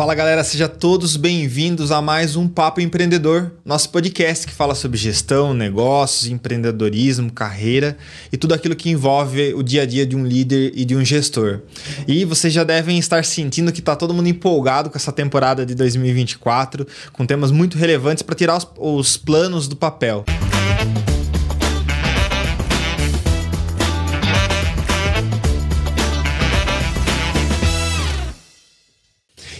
Fala galera, sejam todos bem-vindos a mais um Papo Empreendedor, nosso podcast que fala sobre gestão, negócios, empreendedorismo, carreira e tudo aquilo que envolve o dia a dia de um líder e de um gestor. E vocês já devem estar sentindo que está todo mundo empolgado com essa temporada de 2024, com temas muito relevantes para tirar os, os planos do papel.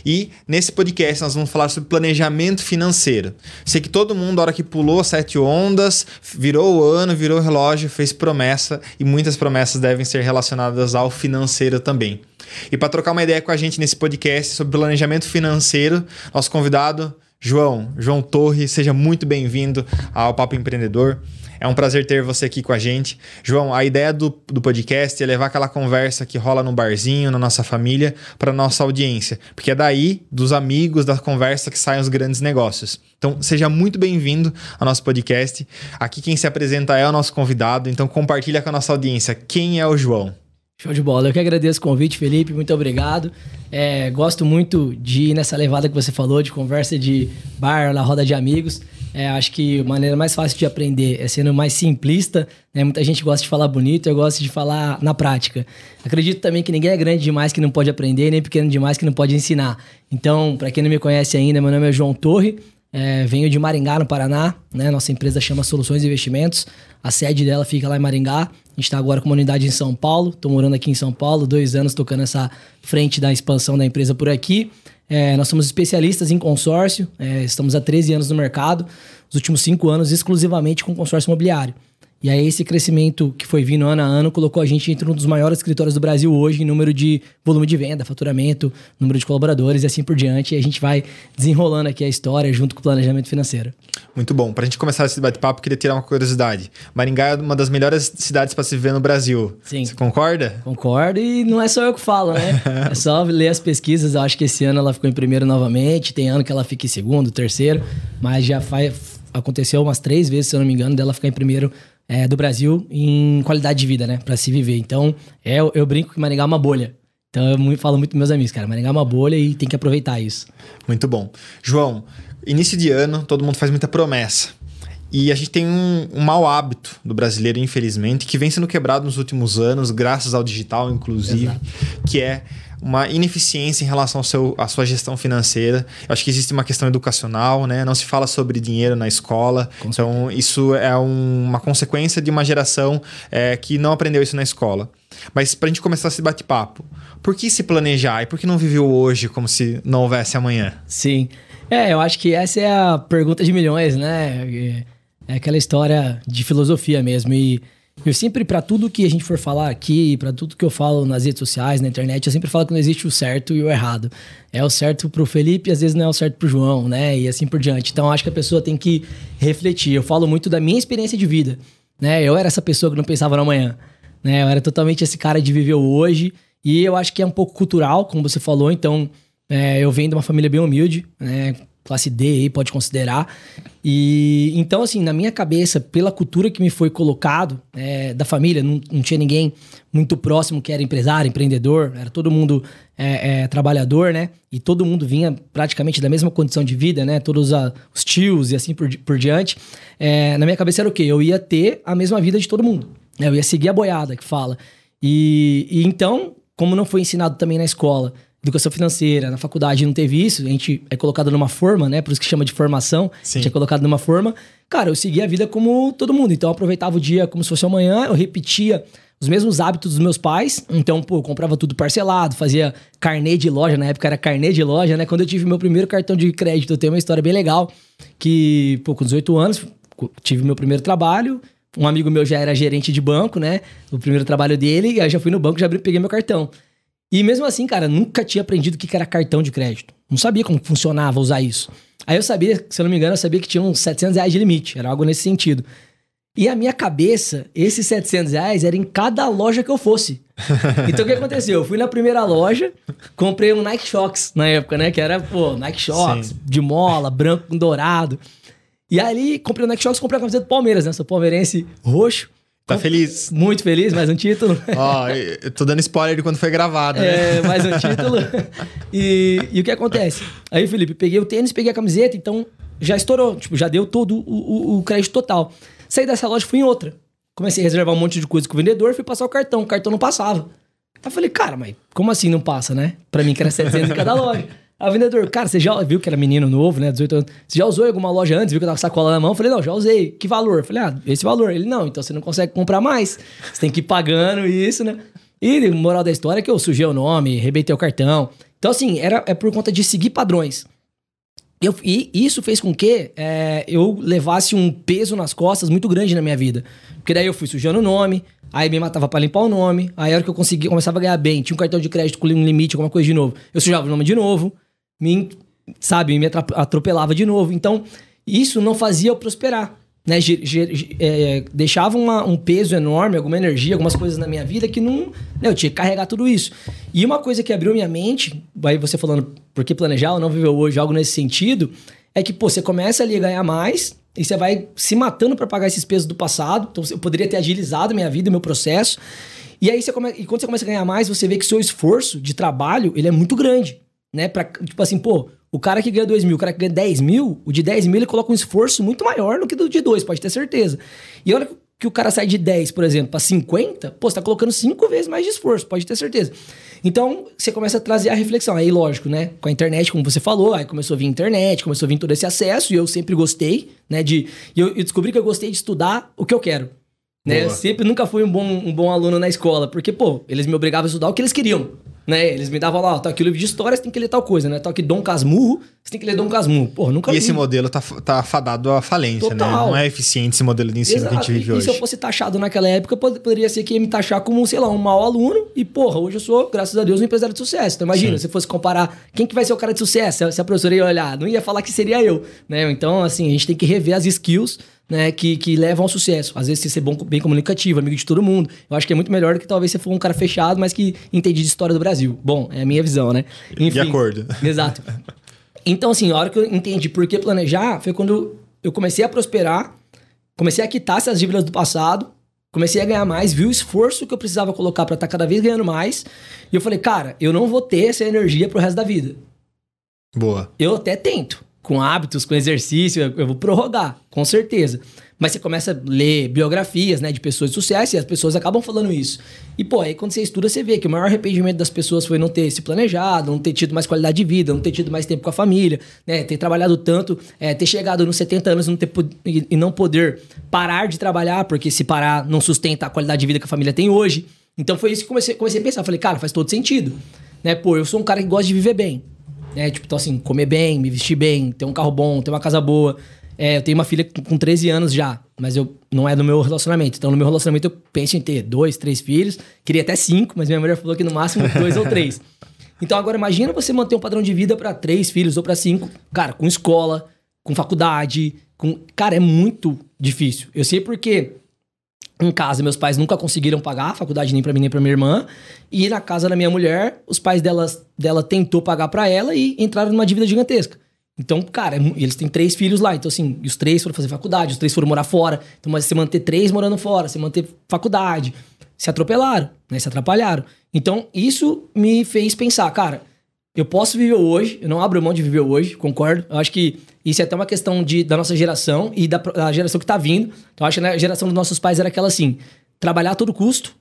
E nesse podcast nós vamos falar sobre planejamento financeiro. Sei que todo mundo, na hora que pulou sete ondas, virou o ano, virou o relógio, fez promessa e muitas promessas devem ser relacionadas ao financeiro também. E para trocar uma ideia com a gente nesse podcast sobre planejamento financeiro, nosso convidado, João, João Torre, seja muito bem-vindo ao Papo Empreendedor. É um prazer ter você aqui com a gente. João, a ideia do, do podcast é levar aquela conversa que rola no barzinho, na nossa família, para nossa audiência. Porque é daí, dos amigos, da conversa, que saem os grandes negócios. Então, seja muito bem-vindo ao nosso podcast. Aqui quem se apresenta é o nosso convidado, então compartilha com a nossa audiência quem é o João. Show de bola. Eu que agradeço o convite, Felipe. Muito obrigado. É, gosto muito de ir nessa levada que você falou, de conversa de bar, na roda de amigos. É, acho que a maneira mais fácil de aprender é sendo mais simplista. Né? Muita gente gosta de falar bonito, eu gosto de falar na prática. Acredito também que ninguém é grande demais que não pode aprender, nem pequeno demais que não pode ensinar. Então, para quem não me conhece ainda, meu nome é João Torre. É, venho de Maringá, no Paraná. Né? Nossa empresa chama Soluções Investimentos. A sede dela fica lá em Maringá. A gente está agora com uma unidade em São Paulo. Estou morando aqui em São Paulo, dois anos tocando essa frente da expansão da empresa por aqui. É, nós somos especialistas em consórcio, é, estamos há 13 anos no mercado, os últimos 5 anos exclusivamente com consórcio imobiliário. E aí esse crescimento que foi vindo ano a ano colocou a gente entre um dos maiores escritórios do Brasil hoje em número de volume de venda, faturamento, número de colaboradores e assim por diante. E a gente vai desenrolando aqui a história junto com o planejamento financeiro. Muito bom. Para a gente começar esse bate-papo, queria tirar uma curiosidade. Maringá é uma das melhores cidades para se viver no Brasil. Sim. Você concorda? Concordo e não é só eu que falo, né? é só ler as pesquisas. Eu acho que esse ano ela ficou em primeiro novamente. Tem ano que ela fica em segundo, terceiro. Mas já faz, aconteceu umas três vezes, se eu não me engano, dela ficar em primeiro é, do Brasil em qualidade de vida, né? Pra se viver. Então, é, eu brinco que Maringá é uma bolha. Então, eu falo muito com meus amigos, cara. Maringá é uma bolha e tem que aproveitar isso. Muito bom. João, início de ano, todo mundo faz muita promessa. E a gente tem um, um mau hábito do brasileiro, infelizmente, que vem sendo quebrado nos últimos anos, graças ao digital, inclusive, Exato. que é uma ineficiência em relação ao seu, à sua gestão financeira. Eu acho que existe uma questão educacional, né? Não se fala sobre dinheiro na escola. Com então, certeza. isso é um, uma consequência de uma geração é, que não aprendeu isso na escola. Mas para a gente começar esse bate-papo, por que se planejar e por que não viveu hoje como se não houvesse amanhã? Sim. É, eu acho que essa é a pergunta de milhões, né? É aquela história de filosofia mesmo. E eu sempre, para tudo que a gente for falar aqui, para tudo que eu falo nas redes sociais, na internet, eu sempre falo que não existe o certo e o errado. É o certo pro Felipe, às vezes não é o certo pro João, né? E assim por diante. Então acho que a pessoa tem que refletir. Eu falo muito da minha experiência de vida, né? Eu era essa pessoa que não pensava no amanhã, né? Eu era totalmente esse cara de viver hoje. E eu acho que é um pouco cultural, como você falou. Então, é, eu venho de uma família bem humilde, né? Classe D aí, pode considerar. E então, assim, na minha cabeça, pela cultura que me foi colocado é, da família, não, não, tinha ninguém muito próximo que era empresário, empreendedor, era todo mundo é, é, trabalhador, né? E todo mundo vinha praticamente da mesma condição de vida, né? Todos a, os tios e assim por, por diante. É, na minha cabeça era o quê? Eu ia ter a mesma vida de todo mundo. Né? Eu ia seguir a boiada que fala. E, e então, como não foi ensinado também na escola, educação financeira, na faculdade não teve isso, a gente é colocado numa forma, né? Por isso que chama de formação. Sim. A gente é colocado numa forma. Cara, eu seguia a vida como todo mundo. Então eu aproveitava o dia como se fosse amanhã, eu repetia os mesmos hábitos dos meus pais. Então, pô, eu comprava tudo parcelado, fazia carnê de loja, na época era carnê de loja, né? Quando eu tive meu primeiro cartão de crédito, eu tenho uma história bem legal, que, pô, com 18 anos, tive meu primeiro trabalho, um amigo meu já era gerente de banco, né? O primeiro trabalho dele, aí já fui no banco, já peguei meu cartão. E mesmo assim, cara, nunca tinha aprendido o que era cartão de crédito. Não sabia como funcionava usar isso. Aí eu sabia, se eu não me engano, eu sabia que tinha uns 700 reais de limite. Era algo nesse sentido. E a minha cabeça, esses 700 reais era em cada loja que eu fosse. Então o que aconteceu? Eu fui na primeira loja, comprei um Nike Shox na época, né? Que era, pô, Nike Shox, Sim. de mola, branco com dourado. E ali comprei o Nike Shox, comprei a camiseta do Palmeiras, né? Sou palmeirense roxo. Tá feliz? Muito feliz, mais um título. Ó, eu tô dando spoiler de quando foi gravado, né? É, mais um título. E, e o que acontece? Aí, Felipe, peguei o tênis, peguei a camiseta, então já estourou. Tipo, já deu todo o, o, o crédito total. Saí dessa loja, fui em outra. Comecei a reservar um monte de coisa com o vendedor, fui passar o cartão. O cartão não passava. Aí eu falei, cara, mas como assim não passa, né? Pra mim que era 700 em cada loja. O vendedor, cara, você já viu que era menino novo, né? 18 anos. Você já usou em alguma loja antes? Viu que eu tava com sacola na mão? Eu falei, não, já usei. Que valor? Eu falei, ah, esse valor. Ele, não, então você não consegue comprar mais. Você tem que ir pagando isso, né? E moral da história é que eu sujei o nome, rebentei o cartão. Então, assim, era, é por conta de seguir padrões. Eu, e isso fez com que é, eu levasse um peso nas costas muito grande na minha vida. Porque daí eu fui sujando o nome, aí me matava para limpar o nome, aí a hora que eu conseguia, começava a ganhar bem, tinha um cartão de crédito com um limite, alguma coisa de novo, eu sujava o nome de novo me, sabe, me atropelava de novo. Então, isso não fazia eu prosperar. Né, é, deixava uma, um peso enorme, alguma energia, algumas coisas na minha vida que não. Né, eu tinha que carregar tudo isso. E uma coisa que abriu minha mente, aí você falando por que planejar ou não viver hoje, algo nesse sentido, é que pô, você começa ali a ganhar mais e você vai se matando para pagar esses pesos do passado. Então eu poderia ter agilizado minha vida, meu processo. E aí você come... e quando você começa a ganhar mais, você vê que seu esforço de trabalho ele é muito grande né? Pra, tipo assim, pô, o cara que ganha 2 mil, o cara que ganha 10 mil, o de 10 mil ele coloca um esforço muito maior do que do de 2, pode ter certeza. E olha que o cara sai de 10, por exemplo, para 50, pô, você tá colocando 5 vezes mais de esforço, pode ter certeza. Então, você começa a trazer a reflexão. Aí, lógico, né? Com a internet, como você falou, aí começou a vir internet, começou a vir todo esse acesso, e eu sempre gostei, né? De, e eu, eu descobri que eu gostei de estudar o que eu quero. Né? Eu sempre nunca fui um bom, um bom aluno na escola, porque, pô, eles me obrigavam a estudar o que eles queriam. Né? Eles me davam lá, ó, tá aqui o livro de história, você tem que ler tal coisa, né? Tá aqui Dom Casmurro, você tem que ler Dom Casmurro. Porra, nunca E li. esse modelo tá, tá fadado à falência, né? Total. né? Não é eficiente esse modelo de ensino Exato. que a gente vive e, hoje. E se eu fosse taxado naquela época, poderia ser que ia me taxar como, sei lá, um mau aluno. E, porra, hoje eu sou, graças a Deus, um empresário de sucesso. Então, imagina, Sim. se fosse comparar quem que vai ser o cara de sucesso, se a professora ia olhar, não ia falar que seria eu, né? Então, assim, a gente tem que rever as skills né, que, que levam ao sucesso. Às vezes você ser bom, bem comunicativo, amigo de todo mundo. Eu acho que é muito melhor do que talvez você for um cara fechado, mas que entende de história do Brasil. Bom, é a minha visão, né? Enfim, de acordo. Exato. Então, assim, a hora que eu entendi por que planejar foi quando eu comecei a prosperar, comecei a quitar essas dívidas do passado, comecei a ganhar mais, vi o esforço que eu precisava colocar para estar tá cada vez ganhando mais. E eu falei, cara, eu não vou ter essa energia pro resto da vida. Boa. Eu até tento com hábitos, com exercício, eu vou prorrogar, com certeza. Mas você começa a ler biografias, né, de pessoas de sucesso e as pessoas acabam falando isso. E, pô, aí quando você estuda, você vê que o maior arrependimento das pessoas foi não ter se planejado, não ter tido mais qualidade de vida, não ter tido mais tempo com a família, né, ter trabalhado tanto, é, ter chegado nos 70 anos e não, ter, e não poder parar de trabalhar, porque se parar não sustenta a qualidade de vida que a família tem hoje. Então foi isso que comecei, comecei a pensar. Falei, cara, faz todo sentido. Né, pô, eu sou um cara que gosta de viver bem. Né? Tipo, então assim, comer bem, me vestir bem, ter um carro bom, ter uma casa boa. É, eu tenho uma filha com 13 anos já, mas eu não é do meu relacionamento. Então, no meu relacionamento, eu penso em ter dois, três filhos. Queria até cinco, mas minha mulher falou que no máximo dois ou três. Então, agora imagina você manter um padrão de vida para três filhos ou para cinco, cara, com escola, com faculdade, com. Cara, é muito difícil. Eu sei porque em casa, meus pais nunca conseguiram pagar a faculdade nem para mim nem para minha irmã. E na casa da minha mulher, os pais dela, dela tentou pagar para ela e entraram numa dívida gigantesca. Então, cara, é eles têm três filhos lá. Então, assim, os três foram fazer faculdade, os três foram morar fora. Então, mas você manter três morando fora, você manter faculdade. Se atropelaram, né? Se atrapalharam. Então, isso me fez pensar, cara, eu posso viver hoje, eu não abro mão de viver hoje, concordo. Eu acho que isso é até uma questão de, da nossa geração e da, da geração que tá vindo. Então, eu acho que a geração dos nossos pais era aquela assim: trabalhar a todo custo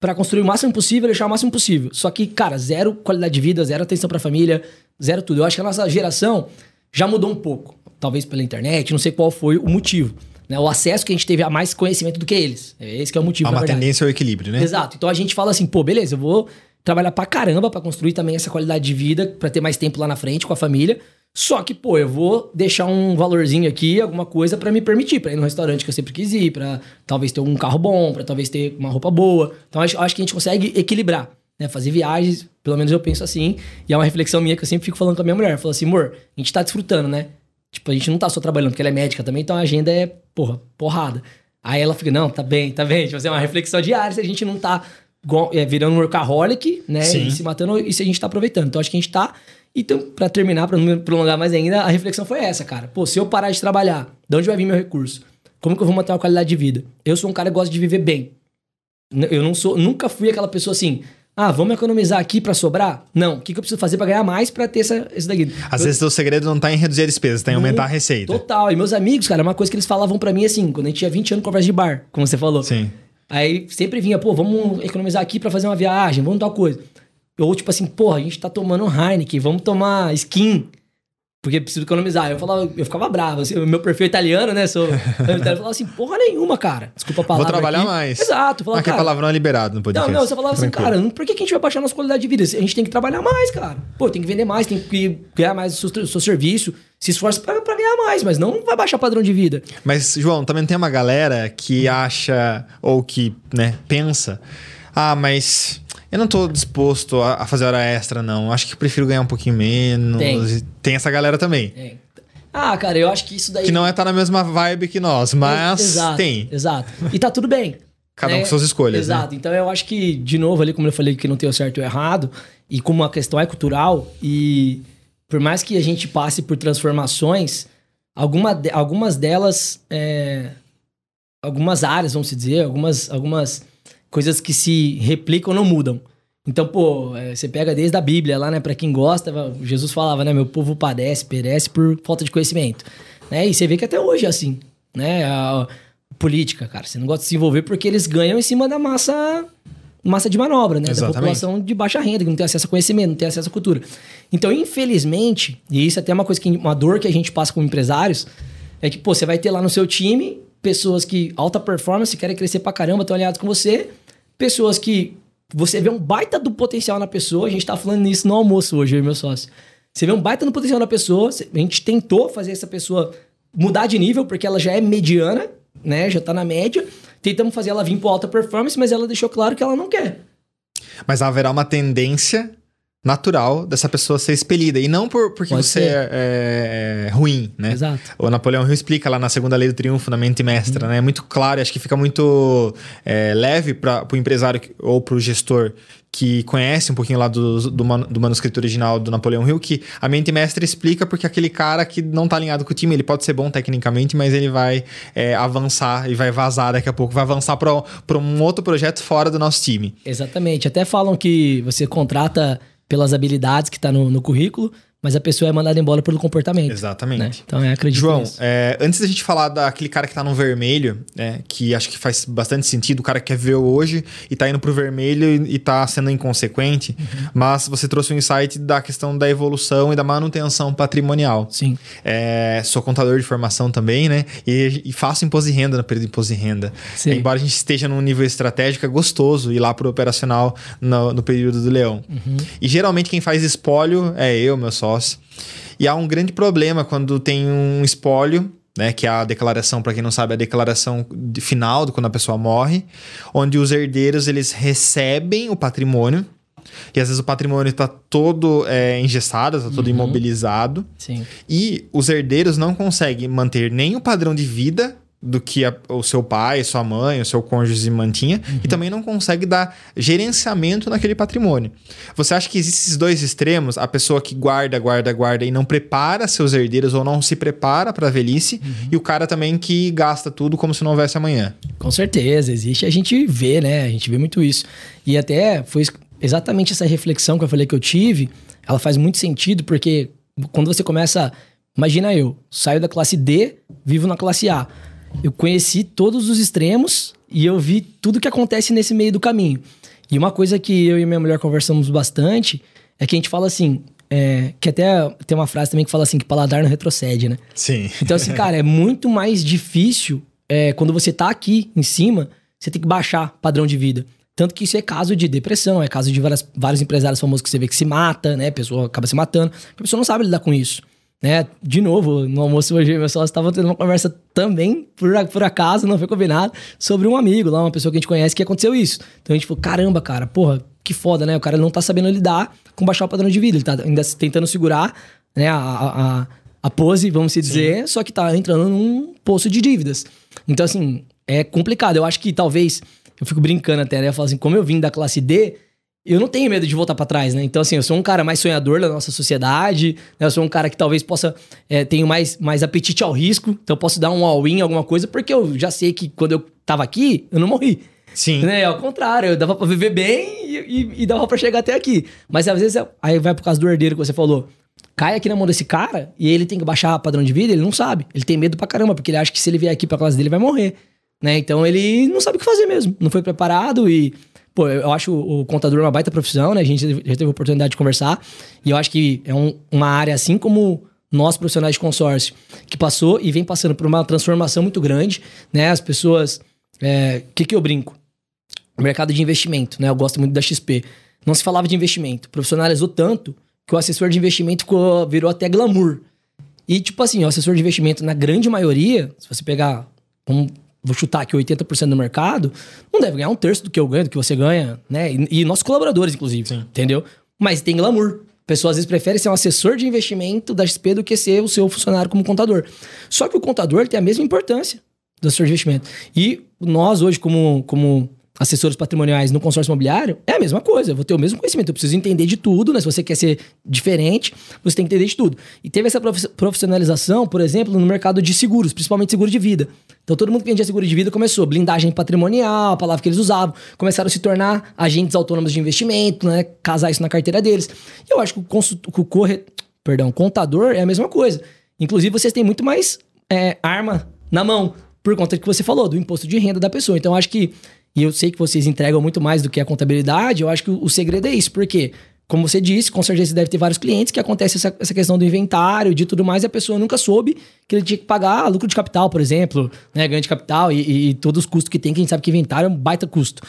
para construir o máximo possível, deixar o máximo possível. Só que, cara, zero qualidade de vida, zero atenção pra família, zero tudo. Eu acho que a nossa geração já mudou um pouco. Talvez pela internet, não sei qual foi o motivo. Né? O acesso que a gente teve a mais conhecimento do que eles. É esse que é o motivo. Há uma tendência ao equilíbrio, né? Exato. Então a gente fala assim, pô, beleza, eu vou trabalhar pra caramba para construir também essa qualidade de vida, para ter mais tempo lá na frente com a família. Só que, pô, eu vou deixar um valorzinho aqui, alguma coisa para me permitir, para ir no restaurante que eu sempre quis ir, para talvez ter um carro bom, para talvez ter uma roupa boa. Então acho, acho que a gente consegue equilibrar, né? Fazer viagens, pelo menos eu penso assim, e é uma reflexão minha que eu sempre fico falando com a minha mulher. Falo assim, amor, a gente tá desfrutando, né? Tipo, a gente não tá só trabalhando, porque ela é médica também, então a agenda é, porra, porrada. Aí ela fica, não, tá bem, tá bem. Tipo assim, é uma reflexão diária se a gente não tá virando um workaholic, né? Sim. E se matando, e se a gente tá aproveitando. Então acho que a gente tá. Então, para terminar, para não me prolongar mais ainda, a reflexão foi essa, cara. Pô, se eu parar de trabalhar, de onde vai vir meu recurso? como que eu vou manter uma qualidade de vida? Eu sou um cara que gosta de viver bem. Eu não sou, nunca fui aquela pessoa assim, ah, vamos economizar aqui pra sobrar? Não, o que, que eu preciso fazer pra ganhar mais pra ter essa, esse daqui? Às Eu- vezes o segredo não tá em reduzir a despesa, tá em aumentar a receita. Total. E meus amigos, cara, é uma coisa que eles falavam pra mim assim, quando a gente tinha 20 anos de conversa de bar, como você falou. Sim. Aí sempre vinha, pô, vamos economizar aqui pra fazer uma viagem, vamos tal coisa. Ou tipo assim, porra, a gente tá tomando Heineken, vamos tomar skin. Porque preciso economizar. Eu falava, eu ficava bravo. Assim, o meu perfil é italiano, né? Sou eu falava assim, porra nenhuma, cara. Desculpa a palavra. Vou trabalhar aqui. mais. Exato. Falava, Aqui a cara, palavrão é liberado no não, podcast. não, você falava assim, Tranquilo. cara, por que, a gente vai baixar nossa qualidade de vida? A gente tem que trabalhar mais, cara. Pô, tem que vender mais, tem que ganhar mais o seu, seu serviço, se esforça pra, pra ganhar mais, mas não vai baixar padrão de vida. Mas, João, também tem uma galera que acha, ou que, né, pensa, ah, mas eu não tô disposto a, fazer hora extra, não. Acho que prefiro ganhar um pouquinho menos. Tem. Tem essa galera também. É. Ah, cara, eu acho que isso daí. Que não é tá na mesma vibe que nós, mas Exato, tem. Exato. E tá tudo bem. Cada um né? com suas escolhas, né? Exato. Então eu acho que, de novo, ali, como eu falei, que não tem o certo e o errado, e como a questão é cultural, e por mais que a gente passe por transformações, alguma de- algumas delas. é, algumas áreas, vamos dizer, algumas, algumas coisas que se replicam não mudam. Então, pô, é, você pega desde a Bíblia lá, né? Pra quem gosta, Jesus falava, né? Meu povo padece, perece por falta de conhecimento. Né? E você vê que até hoje é assim, né? A, a política, cara, você não gosta de se envolver porque eles ganham em cima da massa massa de manobra, né? Da Exatamente. população de baixa renda, que não tem acesso a conhecimento, não tem acesso à cultura. Então, infelizmente, e isso é até uma coisa que uma dor que a gente passa como empresários, é que, pô, você vai ter lá no seu time pessoas que alta performance, querem crescer pra caramba, estão alinhados com você, pessoas que você vê um baita do potencial na pessoa, a gente tá falando nisso no almoço hoje, eu e meu sócio. Você vê um baita do potencial na pessoa, a gente tentou fazer essa pessoa mudar de nível, porque ela já é mediana, né? Já tá na média. Tentamos fazer ela vir pro alta performance, mas ela deixou claro que ela não quer. Mas haverá uma tendência natural dessa pessoa ser expelida. E não por, porque Pode você é, é ruim, né? Exato. O Napoleão Hill explica lá na segunda lei do triunfo, na mente mestra, né? É muito claro acho que fica muito é, leve para o empresário ou para o gestor que conhece um pouquinho lá do, do, do manuscrito original do Napoleão Hill, que a mente mestra explica porque aquele cara que não tá alinhado com o time, ele pode ser bom tecnicamente, mas ele vai é, avançar e vai vazar daqui a pouco, vai avançar para um outro projeto fora do nosso time. Exatamente. Até falam que você contrata pelas habilidades que tá no, no currículo, mas a pessoa é mandada embora pelo comportamento. Exatamente. né? Então, é, acredito João, é, antes da gente falar daquele cara que tá no vermelho, né, que acho que faz bastante sentido, o cara que quer ver hoje e tá indo pro vermelho e, e tá sendo inconsequente, Uhum. mas você trouxe um insight da questão da evolução e da manutenção patrimonial. Sim. É, sou contador de formação também, né? E, e faço imposto de renda no período de imposto de renda. Sim. Embora a gente esteja num nível estratégico, é gostoso ir lá pro operacional no, no período do leão. Uhum. E geralmente quem faz espólio é eu, meu sócio. E há um grande problema quando tem um espólio, né, que é a declaração, para quem não sabe, é a declaração de- final de quando a pessoa morre, onde os herdeiros eles recebem o patrimônio e às vezes o patrimônio está todo é, engessado, está todo imobilizado Sim. e os herdeiros não conseguem manter nem o padrão de vida do que a- o seu pai, sua mãe, o seu cônjuge mantinha, e também não consegue dar gerenciamento naquele patrimônio. Você acha que existem esses dois extremos? A pessoa que guarda, guarda, guarda e não prepara seus herdeiros ou não se prepara para a velhice, e o cara também que gasta tudo como se não houvesse amanhã. Com certeza, existe. A gente vê, né? A gente vê muito isso. E até foi exatamente essa reflexão que eu falei que eu tive, ela faz muito sentido, porque quando você começa. Imagina eu, saio da classe D, vivo na classe A. Eu conheci todos os extremos e eu vi tudo que acontece nesse meio do caminho. E uma coisa que eu e minha mulher conversamos bastante é que a gente fala assim. é, que até tem uma frase também que fala assim: que paladar não retrocede, né? Sim. Então, assim, cara, é muito mais difícil é, quando você tá aqui em cima, você tem que baixar padrão de vida. Tanto que isso é caso de depressão, é caso de várias, vários empresários famosos que você vê que se mata, né? A pessoa acaba se matando, a pessoa não sabe lidar com isso. Né? De novo, no almoço hoje, meu sócio estava tendo uma conversa também, por, por acaso, não foi combinado, sobre um amigo lá, uma pessoa que a gente conhece que aconteceu isso. Então a gente falou: caramba, cara, porra, que foda, né? O cara não tá sabendo lidar com baixar o padrão de vida, ele tá ainda tentando segurar né, a, a, a- pose, vamos se dizer, só que tá entrando num poço de dívidas. Então, assim, é complicado. Eu acho que talvez, eu fico brincando até, né? Eu falo assim, como eu vim da classe D, eu não tenho medo de voltar para trás, né? Então, assim, eu sou um cara mais sonhador da nossa sociedade, né? eu sou um cara que talvez possa é, tenho mais, mais apetite ao risco, então eu posso dar um all-in, alguma coisa, porque eu já sei que quando eu tava aqui, eu não morri. Sim. Né? Ao contrário, eu dava pra viver bem e, e, e dava pra chegar até aqui. Mas às vezes, aí vai por causa do herdeiro que você falou. Cai aqui na mão desse cara e ele tem que baixar padrão de vida, ele não sabe. Ele tem medo pra caramba, porque ele acha que se ele vier aqui pra classe dele, vai morrer. Né? Então ele não sabe o que fazer mesmo. Não foi preparado e Pô, eu acho o contador uma baita profissão, né? A gente já teve a oportunidade de conversar. E eu acho que é um, uma área assim como nós profissionais de consórcio, que passou e vem passando por uma transformação muito grande, né? As pessoas. O é, que, que eu brinco? O mercado de investimento, né? Eu gosto muito da XP. Não se falava de investimento. Profissionalizou tanto que o assessor de investimento virou até glamour. E, tipo assim, o assessor de investimento, na grande maioria, se você pegar, vamos vou chutar aqui 80% do mercado, não deve ganhar um terço do que eu ganho, do que você ganha, né? E, e nossos colaboradores, inclusive, Sim. entendeu? Mas tem glamour. Pessoas às vezes preferem ser um assessor de investimento da XP do que ser o seu funcionário como contador. Só que o contador tem a mesma importância do assessor de investimento. E nós hoje, como, como assessores patrimoniais no consórcio imobiliário, é a mesma coisa. Eu vou ter o mesmo conhecimento. Eu preciso entender de tudo, né? Se você quer ser diferente, você tem que entender de tudo. E teve essa profissionalização, por exemplo, no mercado de seguros, principalmente seguro de vida. Então todo mundo que vendia seguro de vida começou blindagem patrimonial, a palavra que eles usavam, começaram a se tornar agentes autônomos de investimento, né? Casar isso na carteira deles. E eu acho que o, o corre... Perdão, contador é a mesma coisa. Inclusive, vocês têm muito mais é, arma na mão, por conta do que você falou, do imposto de renda da pessoa. Então, eu acho que e eu sei que vocês entregam muito mais do que a contabilidade, eu acho que o, segredo é isso, porque, como você disse, com certeza você deve ter vários clientes que acontece essa, essa questão do inventário, de tudo mais, e a pessoa nunca soube que ele tinha que pagar lucro de capital, por exemplo, né, ganho de capital e, e, todos os custos que tem, que a gente sabe que inventário é um baita custo.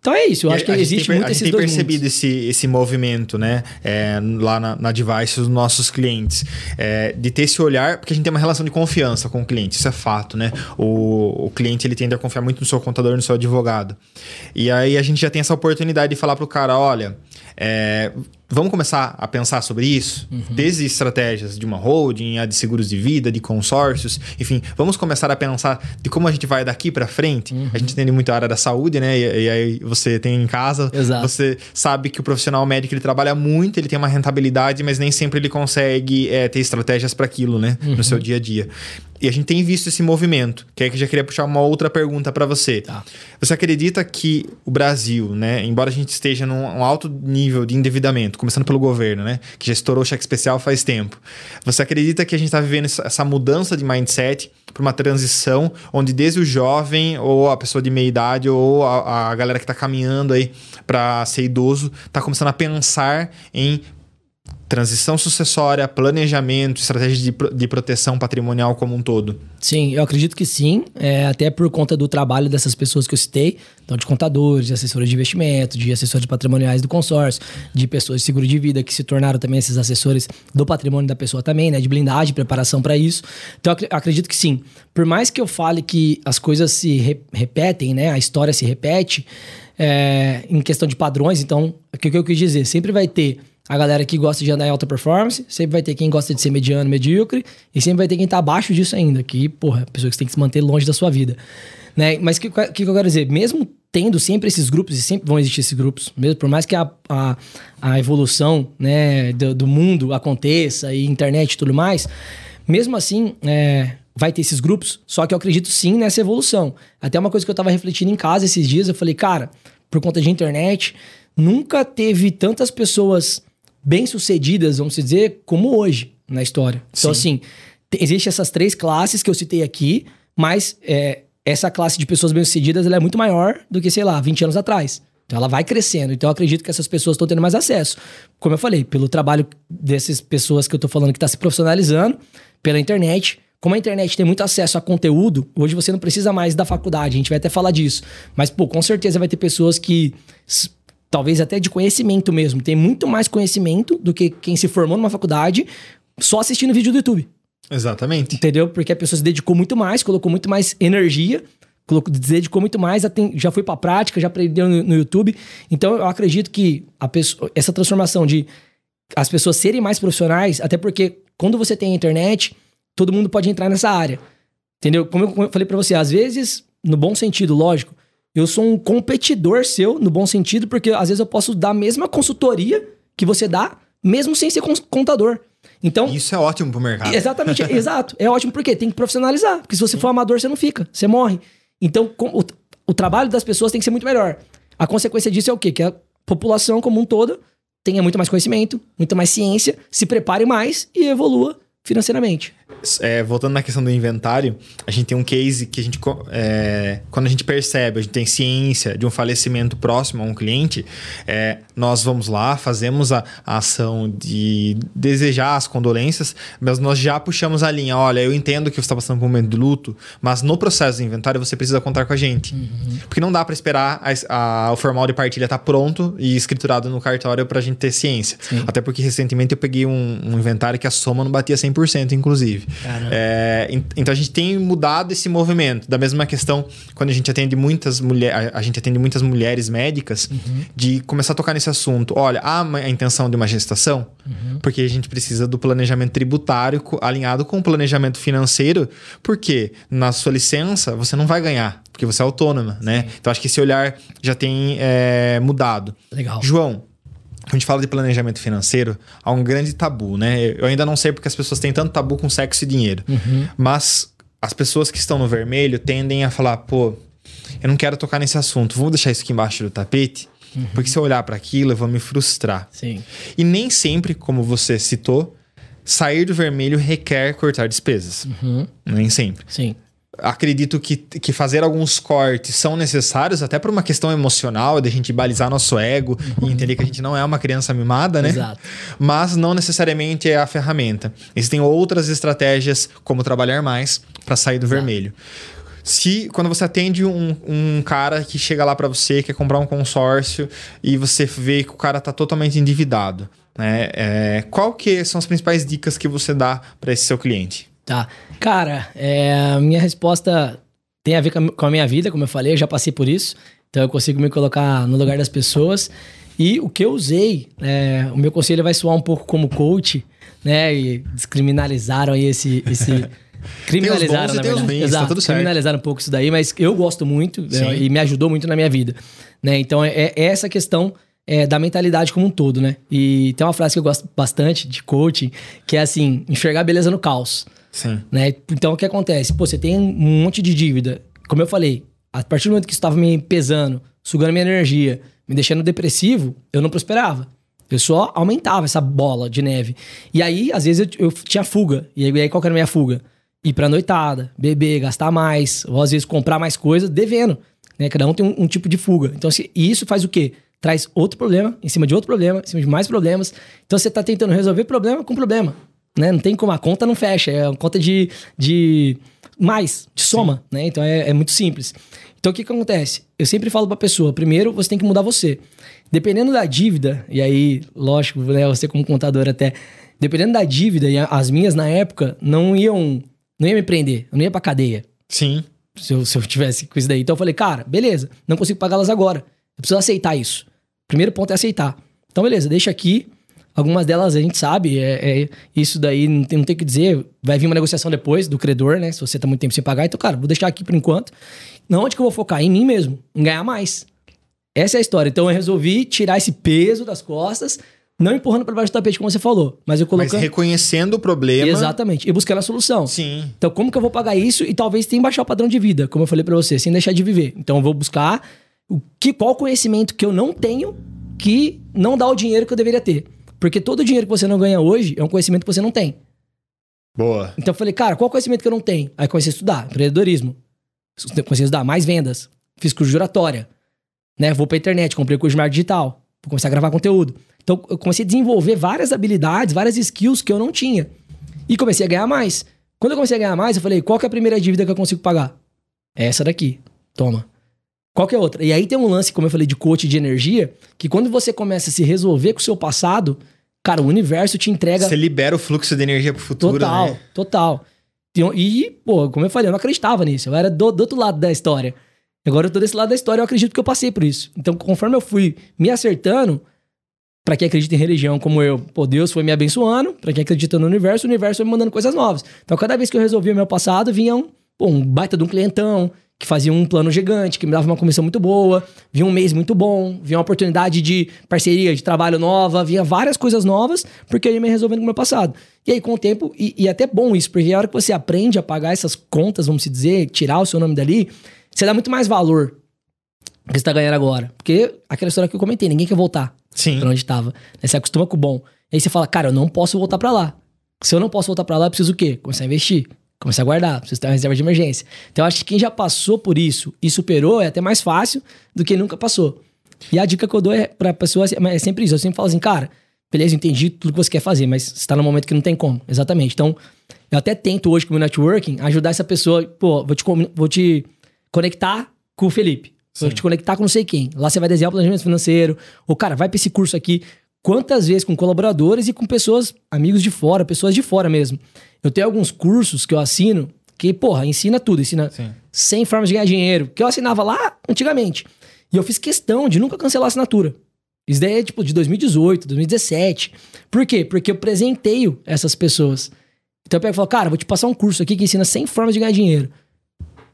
Então é isso, eu acho que existe tem, muito esses dois A gente tem percebido esse, esse movimento, né? É, lá na, na Device dos nossos clientes. É, de ter esse olhar, porque a gente tem uma relação de confiança com o cliente, isso é fato, né? O, o cliente ele tende a confiar muito no seu contador, no seu advogado. E aí a gente já tem essa oportunidade de falar pro cara, olha, é, vamos começar a pensar sobre isso, uhum. desde estratégias de uma holding, a de seguros de vida, de consórcios, enfim, vamos começar a pensar de como a gente vai daqui para frente. Uhum. A gente entende muito a área da saúde, né? E, e, aí você tem em casa, Exato. você sabe que o profissional médico ele trabalha muito, ele tem uma rentabilidade, mas nem sempre ele consegue é, ter estratégias para aquilo, né? Uhum. No seu dia a dia. E a gente tem visto esse movimento, que é que eu já queria puxar uma outra pergunta para você. Tá. Você acredita que o Brasil, né, embora a gente esteja num alto nível de endividamento, começando pelo governo, né, que já estourou o cheque especial faz tempo, você acredita que a gente está vivendo essa mudança de mindset para uma transição onde desde o jovem ou a pessoa de meia idade ou a, a galera que está caminhando aí para ser idoso está começando a pensar em transição sucessória, planejamento, estratégia de, de proteção patrimonial como um todo? Sim, eu acredito que sim, é, até por conta do trabalho dessas pessoas que eu citei, então de contadores, de assessores de investimento, de assessores patrimoniais do consórcio, de pessoas de seguro de vida que se tornaram também esses assessores do patrimônio da pessoa também, né, de blindagem, preparação para isso. Então eu acredito que sim. Por mais que eu fale que as coisas se re repetem, né, a história se repete, é, em questão de padrões, então o que eu quis dizer? Sempre vai ter a galera que gosta de andar em alta performance, sempre vai ter quem gosta de ser mediano, medíocre, e sempre vai ter quem tá abaixo disso ainda, que, porra, pessoa que você tem que se manter longe da sua vida. Né? Mas o que, que, que eu quero dizer? Mesmo tendo sempre esses grupos, e sempre vão existir esses grupos, mesmo por mais que a, a, a evolução né, do, do, mundo aconteça, e internet e tudo mais, mesmo assim, é, vai ter esses grupos, só que eu acredito sim nessa evolução. Até uma coisa que eu tava refletindo em casa esses dias, eu falei, cara, por conta de internet, nunca teve tantas pessoas bem-sucedidas, vamos dizer, como hoje na história. Então, Sim. assim, existem essas três classes que eu citei aqui, mas é, essa classe de pessoas bem-sucedidas é muito maior do que, sei lá, 20 anos atrás. Então ela vai crescendo. Então eu acredito que essas pessoas estão tendo mais acesso. Como eu falei, pelo trabalho dessas pessoas que eu estou falando que está se profissionalizando, pela internet. Como a internet tem muito acesso a conteúdo, hoje você não precisa mais da faculdade, a gente vai até falar disso. Mas, pô, com certeza vai ter pessoas que talvez até de conhecimento mesmo. Tem muito mais conhecimento do que quem se formou numa faculdade só assistindo vídeo do YouTube. Exatamente. Entendeu? Porque a pessoa se dedicou muito mais, colocou muito mais energia, colocou, se dedicou muito mais, já foi pra prática, já aprendeu no, no YouTube. Então eu acredito que a pessoa, essa transformação de as pessoas serem mais profissionais, até porque quando você tem a internet, todo mundo pode entrar nessa área. Entendeu? Como eu falei para você, às vezes, no bom sentido, lógico, eu sou um competidor seu, no bom sentido, porque às vezes eu posso dar a mesma consultoria que você dá, mesmo sem ser contador. Então, Isso é ótimo pro mercado. Exatamente, exato. É ótimo porque tem que profissionalizar. Porque se você for amador, você não fica, você morre. Então, o, o trabalho das pessoas tem que ser muito melhor. A consequência disso é o quê? Que a população como um todo tenha muito mais conhecimento, muito mais ciência, se prepare mais e evolua financeiramente. É, voltando na questão do inventário, a gente tem um case que a gente, é, quando a gente percebe, a gente tem ciência de um falecimento próximo a um cliente, é, nós vamos lá, fazemos a, a, ação de desejar as condolências, mas nós já puxamos a linha. Olha, eu entendo que você está passando por um momento de luto, mas no processo do inventário você precisa contar com a gente. Uhum. Porque não dá para esperar a, a, o formal de partilha estar tá pronto e escriturado no cartório para a gente ter ciência. Sim. Até porque recentemente eu peguei um, um inventário que a soma não batia 100%, inclusive. É, então a gente tem mudado esse movimento. Da mesma questão, quando a gente atende muitas mulheres, a gente atende muitas mulheres médicas, uhum. de começar a tocar nesse assunto. Olha, há a intenção de uma gestação, uhum. porque a gente precisa do planejamento tributário alinhado com o planejamento financeiro, porque na sua licença você não vai ganhar, porque você é autônoma, né? Então acho que esse olhar já tem é, mudado. Legal. João, a gente fala de planejamento financeiro, há um grande tabu, né? Eu ainda não sei porque as pessoas têm tanto tabu com sexo e dinheiro. Uhum. Mas as pessoas que estão no vermelho tendem a falar, pô, eu não quero tocar nesse assunto, vou deixar isso aqui embaixo do tapete, uhum. porque se eu olhar para aquilo, eu vou me frustrar. Sim. E nem sempre, como você citou, sair do vermelho requer cortar despesas. Uhum. Nem sempre. Sim acredito que, que fazer alguns cortes são necessários, até por uma questão emocional, de a gente balizar nosso ego e entender que a gente não é uma criança mimada, né? Exato. Mas não necessariamente é a ferramenta. Existem outras estratégias, como trabalhar mais, para sair do Exato. vermelho. Se quando você atende um, um cara que chega lá para você, quer comprar um consórcio e você vê que o cara tá totalmente endividado, né? É, qual que são as principais dicas que você dá para esse seu cliente? Tá. Cara, é, a minha resposta tem a ver com a minha vida, como eu falei, eu já passei por isso. Então eu consigo me colocar no lugar das pessoas. E o que eu usei, é, o meu conselho vai soar um pouco como coach, né? E descriminalizaram aí esse. esse criminalizaram, na verdade. Ruins, Exato, tá criminalizaram um pouco isso daí, mas eu gosto muito é, e me ajudou muito na minha vida. Né? Então é, é essa questão é, da mentalidade como um todo, né? E tem uma frase que eu gosto bastante de coaching, que é assim: enxergar beleza no caos. Sim. Né? Então, o que acontece? Pô, você tem um monte de dívida. Como eu falei, a partir do momento que estava me pesando, sugando minha energia, me deixando depressivo, eu não prosperava. Eu só aumentava essa bola de neve. E aí, às vezes, eu, eu tinha fuga. E aí, qual que era a minha fuga? Ir pra noitada, beber, gastar mais, ou às vezes comprar mais coisas devendo. Né? Cada um tem um, um tipo de fuga. Então, assim, e isso faz o quê? Traz outro problema, em cima de outro problema, em cima de mais problemas. Então, você tá tentando resolver problema com problema né? Não tem como, a conta não fecha, é uma conta de, de mais, de soma, Sim. né? Então é, é, muito simples. Então o que, que acontece? Eu sempre falo pra pessoa, primeiro você tem que mudar você. Dependendo da dívida, e aí, lógico, né, você como contador até, dependendo da dívida, e as minhas na época não iam, não ia me prender, eu não ia pra cadeia. Sim. Se eu, se eu tivesse com isso daí. Então eu falei, cara, beleza, não consigo pagá-las agora. Eu preciso aceitar isso. Primeiro ponto é aceitar. Então, beleza, deixa aqui, Algumas delas a gente sabe, é, é isso daí não tem, não tem que dizer. Vai vir uma negociação depois do credor, né? Se você tá muito tempo sem pagar, então, cara, vou deixar aqui por enquanto. Não, onde que eu vou focar? Em mim mesmo, em ganhar mais. Essa é a história. Então eu resolvi tirar esse peso das costas, não empurrando para baixo do tapete, como você falou, mas eu colocando. Mas reconhecendo o problema. Exatamente. E buscando a solução. Sim. Então, como que eu vou pagar isso? E talvez tenha que baixar o padrão de vida, como eu falei para você, sem deixar de viver. Então, eu vou buscar o que, qual conhecimento que eu não tenho que não dá o dinheiro que eu deveria ter. Porque todo o dinheiro que você não ganha hoje é um conhecimento que você não tem. Boa. Então eu falei, cara, qual conhecimento que eu não tenho? Aí comecei a estudar empreendedorismo. Comecei a estudar mais vendas. Fiz curso de oratória. Né? Vou pra internet, comprei curso de marketing digital. Vou começar a gravar conteúdo. Então eu comecei a desenvolver várias habilidades, várias skills que eu não tinha. E comecei a ganhar mais. Quando eu comecei a ganhar mais, eu falei, qual que é a primeira dívida que eu consigo pagar? É essa daqui. Toma. Qual que é outra? E aí tem um lance, como eu falei, de coach de energia, que quando você começa a se resolver com o seu passado, cara, o universo te entrega. Você libera o fluxo de energia pro futuro. Total, né? total. E, pô, como eu falei, eu não acreditava nisso. Eu era do, do outro lado da história. Agora eu tô desse lado da história, eu acredito que eu passei por isso. Então, conforme eu fui me acertando, para quem acredita em religião como eu, pô, Deus foi me abençoando. para quem acredita no universo, o universo foi me mandando coisas novas. Então, cada vez que eu resolvia o meu passado, vinha um, pô, um baita de um clientão, que fazia um plano gigante, que me dava uma comissão muito boa, vinha um mês muito bom, vinha uma oportunidade de parceria, de trabalho nova, vinha várias coisas novas, porque eu ia me resolvendo com o meu passado. E aí, com o tempo, e, e é até bom isso, porque a hora que você aprende a pagar essas contas, vamos dizer, tirar o seu nome dali, você dá muito mais valor que você tá ganhando agora. Porque aquela história que eu comentei, ninguém quer voltar Sim. pra onde tava. Aí você acostuma com o bom. Aí você fala, cara, eu não posso voltar pra lá. Se eu não posso voltar pra lá, eu preciso o quê? Começar a investir. Começar a guardar, preciso ter uma reserva de emergência. Então, eu acho que quem já passou por isso e superou é até mais fácil do que nunca passou. E a dica que eu dou é pra pessoa é sempre isso. Eu sempre falo assim, cara, beleza, entendi tudo que você quer fazer, mas você tá num momento que não tem como. Exatamente. Então, eu até tento hoje com o meu networking ajudar essa pessoa, pô, vou te, vou te conectar com o Felipe. Vou Sim. te conectar com não sei quem. Lá você vai desenhar o planejamento financeiro. Ou, cara, vai pra esse curso aqui. Quantas vezes com colaboradores e com pessoas, amigos de fora, pessoas de fora mesmo. Eu tenho alguns cursos que eu assino que, porra, ensina tudo. Ensina Sim. 100 formas de ganhar dinheiro. Que eu assinava lá antigamente. E eu fiz questão de nunca cancelar a assinatura. Isso daí é tipo de 2018, 2017. Por quê? Porque eu presenteio essas pessoas. Então eu pego e falo, cara, vou te passar um curso aqui que ensina 100 formas de ganhar dinheiro.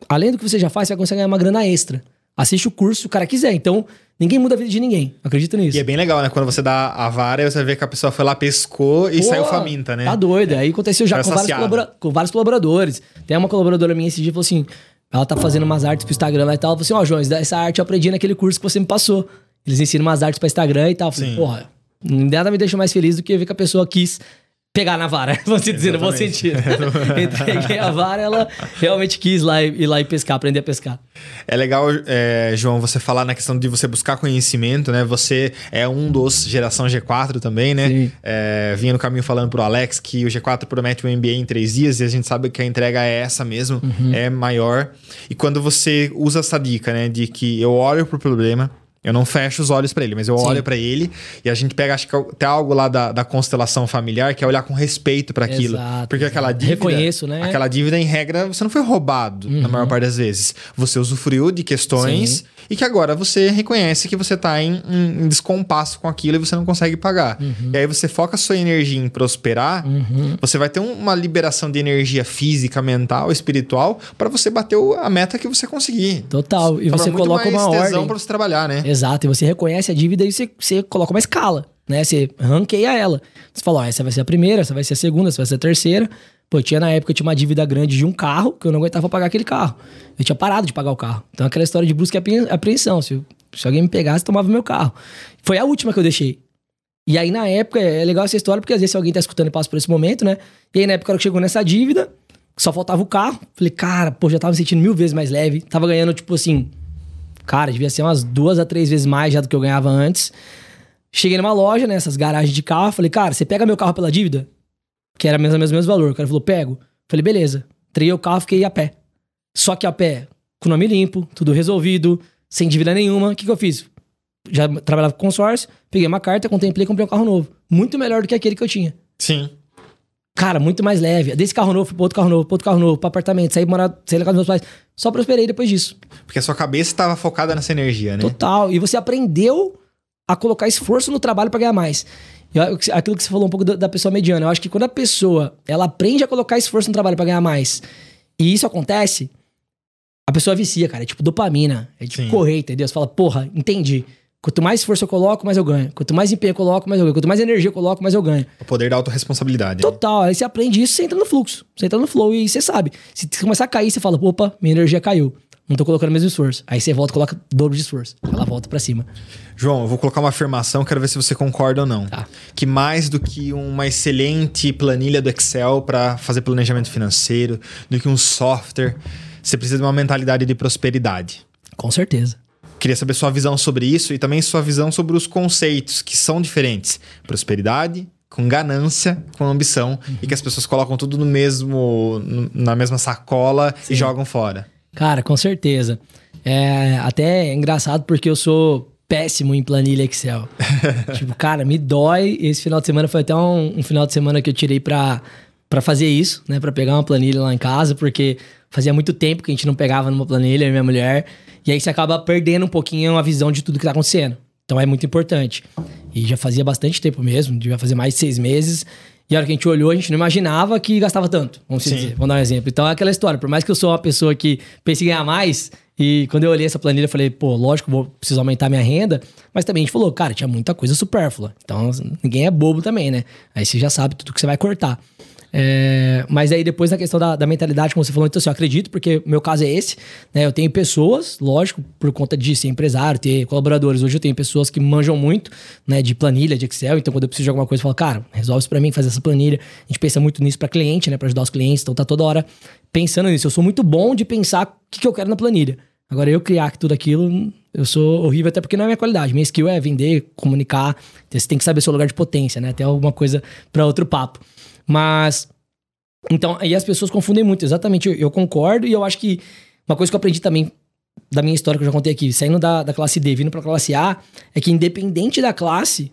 Além do que você já faz, você vai conseguir ganhar uma grana extra. Assiste o curso se o cara quiser. Então, ninguém muda a vida de ninguém. Acredita nisso. E é bem legal, né? Quando você dá a vara, você vê que a pessoa foi lá, pescou e Pô, saiu faminta, né? Tá doido. Aí aconteceu já com vários, com vários colaboradores. Tem uma colaboradora minha esse dia falou assim: ela tá fazendo umas artes pro Instagram lá e tal. Ela falou assim: Ó, João, essa arte eu aprendi naquele curso que você me passou. Eles ensinam umas artes pra Instagram e tal. Eu falei, Sim. porra, nada me deixa mais feliz do que ver que a pessoa quis pegar na vara, vamos dizer, no bom sentido. Entreguei a vara, ela realmente quis lá ir lá e pescar, aprender a pescar. É legal, é, João, você falar na questão de você buscar conhecimento, né? Você é um dos geração G4 também, né? É, vinha no caminho falando pro Alex que o G4 promete um MBA em três dias e a gente sabe que a entrega é essa mesmo, Uhum. é maior. E quando você usa essa dica, né? De que eu olho pro problema, eu não fecho os olhos pra ele, mas eu Sim. olho pra ele e a gente pega, acho que até algo lá da, da constelação familiar, que é olhar com respeito pra aquilo. Exato, Porque aquela dívida. Reconheço, né? Aquela dívida, em regra, você não foi roubado na maior parte das vezes. Você usufruiu de questões Sim. e que agora você reconhece que você tá em, em- em descompasso com aquilo e você não consegue pagar. Uhum. E aí você foca sua energia em prosperar, você vai ter um- uma liberação de energia física, mental, espiritual, para você bater o- a meta que você conseguir. Total. E Sobra você coloca uma tesão ordem. pra você trabalhar, né? Exato, e você reconhece a dívida e você, você coloca uma escala, né? Você ranqueia ela. Você fala, ó, essa vai ser a primeira, essa vai ser a segunda, essa vai ser a terceira. Pô, tinha na época, eu tinha uma dívida grande de um carro, que eu não aguentava pagar aquele carro. Eu tinha parado de pagar o carro. Então, aquela história de apre- apreensão. Se, se alguém me pegasse, tomava meu carro. Foi a última que eu deixei. E aí, na época, é legal essa história, porque às vezes alguém tá escutando e passa por esse momento, né? E aí, na época, que chegou nessa dívida, só faltava o carro. Falei, cara, pô, já tava me sentindo mil vezes mais leve. Tava ganhando, tipo assim, Cara, devia ser umas duas a três vezes mais já do que eu ganhava antes. Cheguei numa loja, nessas garagens de carro. Falei, cara, você pega meu carro pela dívida? Que era mesmo, mesmo, mesmo valor. O cara falou, pego. Falei, beleza. Entreguei o carro, fiquei a pé. Só que a pé, com nome limpo, tudo resolvido, sem dívida nenhuma. O que, que eu fiz? Já trabalhava com consórcio, peguei uma carta, contemplei e comprei um carro novo. Muito melhor do que aquele que eu tinha. Sim. Cara, muito mais leve. Desse carro novo, pra outro carro novo, pra outro carro novo, pra apartamento, saí morar, saí na casa dos meus pais. Só prosperei depois disso. Porque a sua cabeça estava focada nessa energia, né? Total. E você aprendeu a colocar esforço no trabalho pra ganhar mais. Eu- aquilo que você falou um pouco da, da pessoa mediana. Eu acho que quando a pessoa ela aprende a colocar esforço no trabalho pra ganhar mais, e isso acontece, a pessoa vicia, cara. É tipo dopamina. É tipo Sim. correr, entendeu? Você fala, porra, entendi. Quanto mais esforço eu coloco, mais eu ganho. Quanto mais empenho eu coloco, mais eu ganho. Quanto mais energia eu coloco, mais eu ganho. O poder da autorresponsabilidade. né? Total. Aí você aprende isso, você entra no fluxo. Você entra no flow e você sabe. Se começar a cair, você fala, opa, minha energia caiu. Não tô colocando o mesmo esforço. Aí você volta e coloca dobro de esforço. Ela volta pra cima. João, eu vou colocar uma afirmação, quero ver se você concorda ou não. Tá. Que mais do que uma excelente planilha do Excel para fazer planejamento financeiro, do que um software, você precisa de uma mentalidade de prosperidade. Com certeza. Queria saber sua visão sobre isso e também sua visão sobre os conceitos que são diferentes. Prosperidade com ganância, com ambição e que as pessoas colocam tudo no mesmo na mesma sacola e jogam fora. Cara, com certeza. É até é engraçado porque eu sou péssimo em planilha Excel. tipo, cara, me dói. Esse final de semana foi até um, um final de semana que eu tirei pra, pra fazer isso, né? Pra pegar uma planilha lá em casa, porque fazia muito tempo que a gente não pegava numa planilha, e minha mulher. E aí você acaba perdendo um pouquinho a visão de tudo que tá acontecendo. Então é muito importante. E já fazia bastante tempo mesmo, devia fazer mais de seis meses. E a hora que a gente olhou, a gente não imaginava que gastava tanto, vamos dizer. Vamos dar um exemplo. Então é aquela história, por mais que eu sou uma pessoa que pense em ganhar mais, e quando eu olhei essa planilha, eu falei, pô, lógico, vou preciso aumentar minha renda, mas também a gente falou, cara, tinha muita coisa supérflua. Então ninguém é bobo também, né? Aí você já sabe tudo que você vai cortar. É, mas aí depois na questão da, da mentalidade, como você falou, então assim, eu acredito, porque meu caso é esse, né? Eu tenho pessoas, lógico, por conta de ser empresário, ter colaboradores. Hoje eu tenho pessoas que manjam muito, né? De planilha, de Excel. Então quando eu preciso de alguma coisa, eu falo, cara, resolve isso pra mim, faz essa planilha. A gente pensa muito nisso pra cliente, né? Pra ajudar os clientes. Então tá toda hora pensando nisso. Eu sou muito bom de pensar o que, que eu quero na planilha. Agora eu criar tudo aquilo, eu sou horrível até porque não é minha qualidade. Minha skill é vender, comunicar. Então, você tem que saber seu lugar de potência, né? Até alguma coisa pra outro papo. Mas então, aí as pessoas confundem muito, exatamente. Eu, eu concordo e eu acho que uma coisa que eu aprendi também da minha história que eu já contei aqui, saindo da, da classe D, vindo pra classe A, é que independente da classe,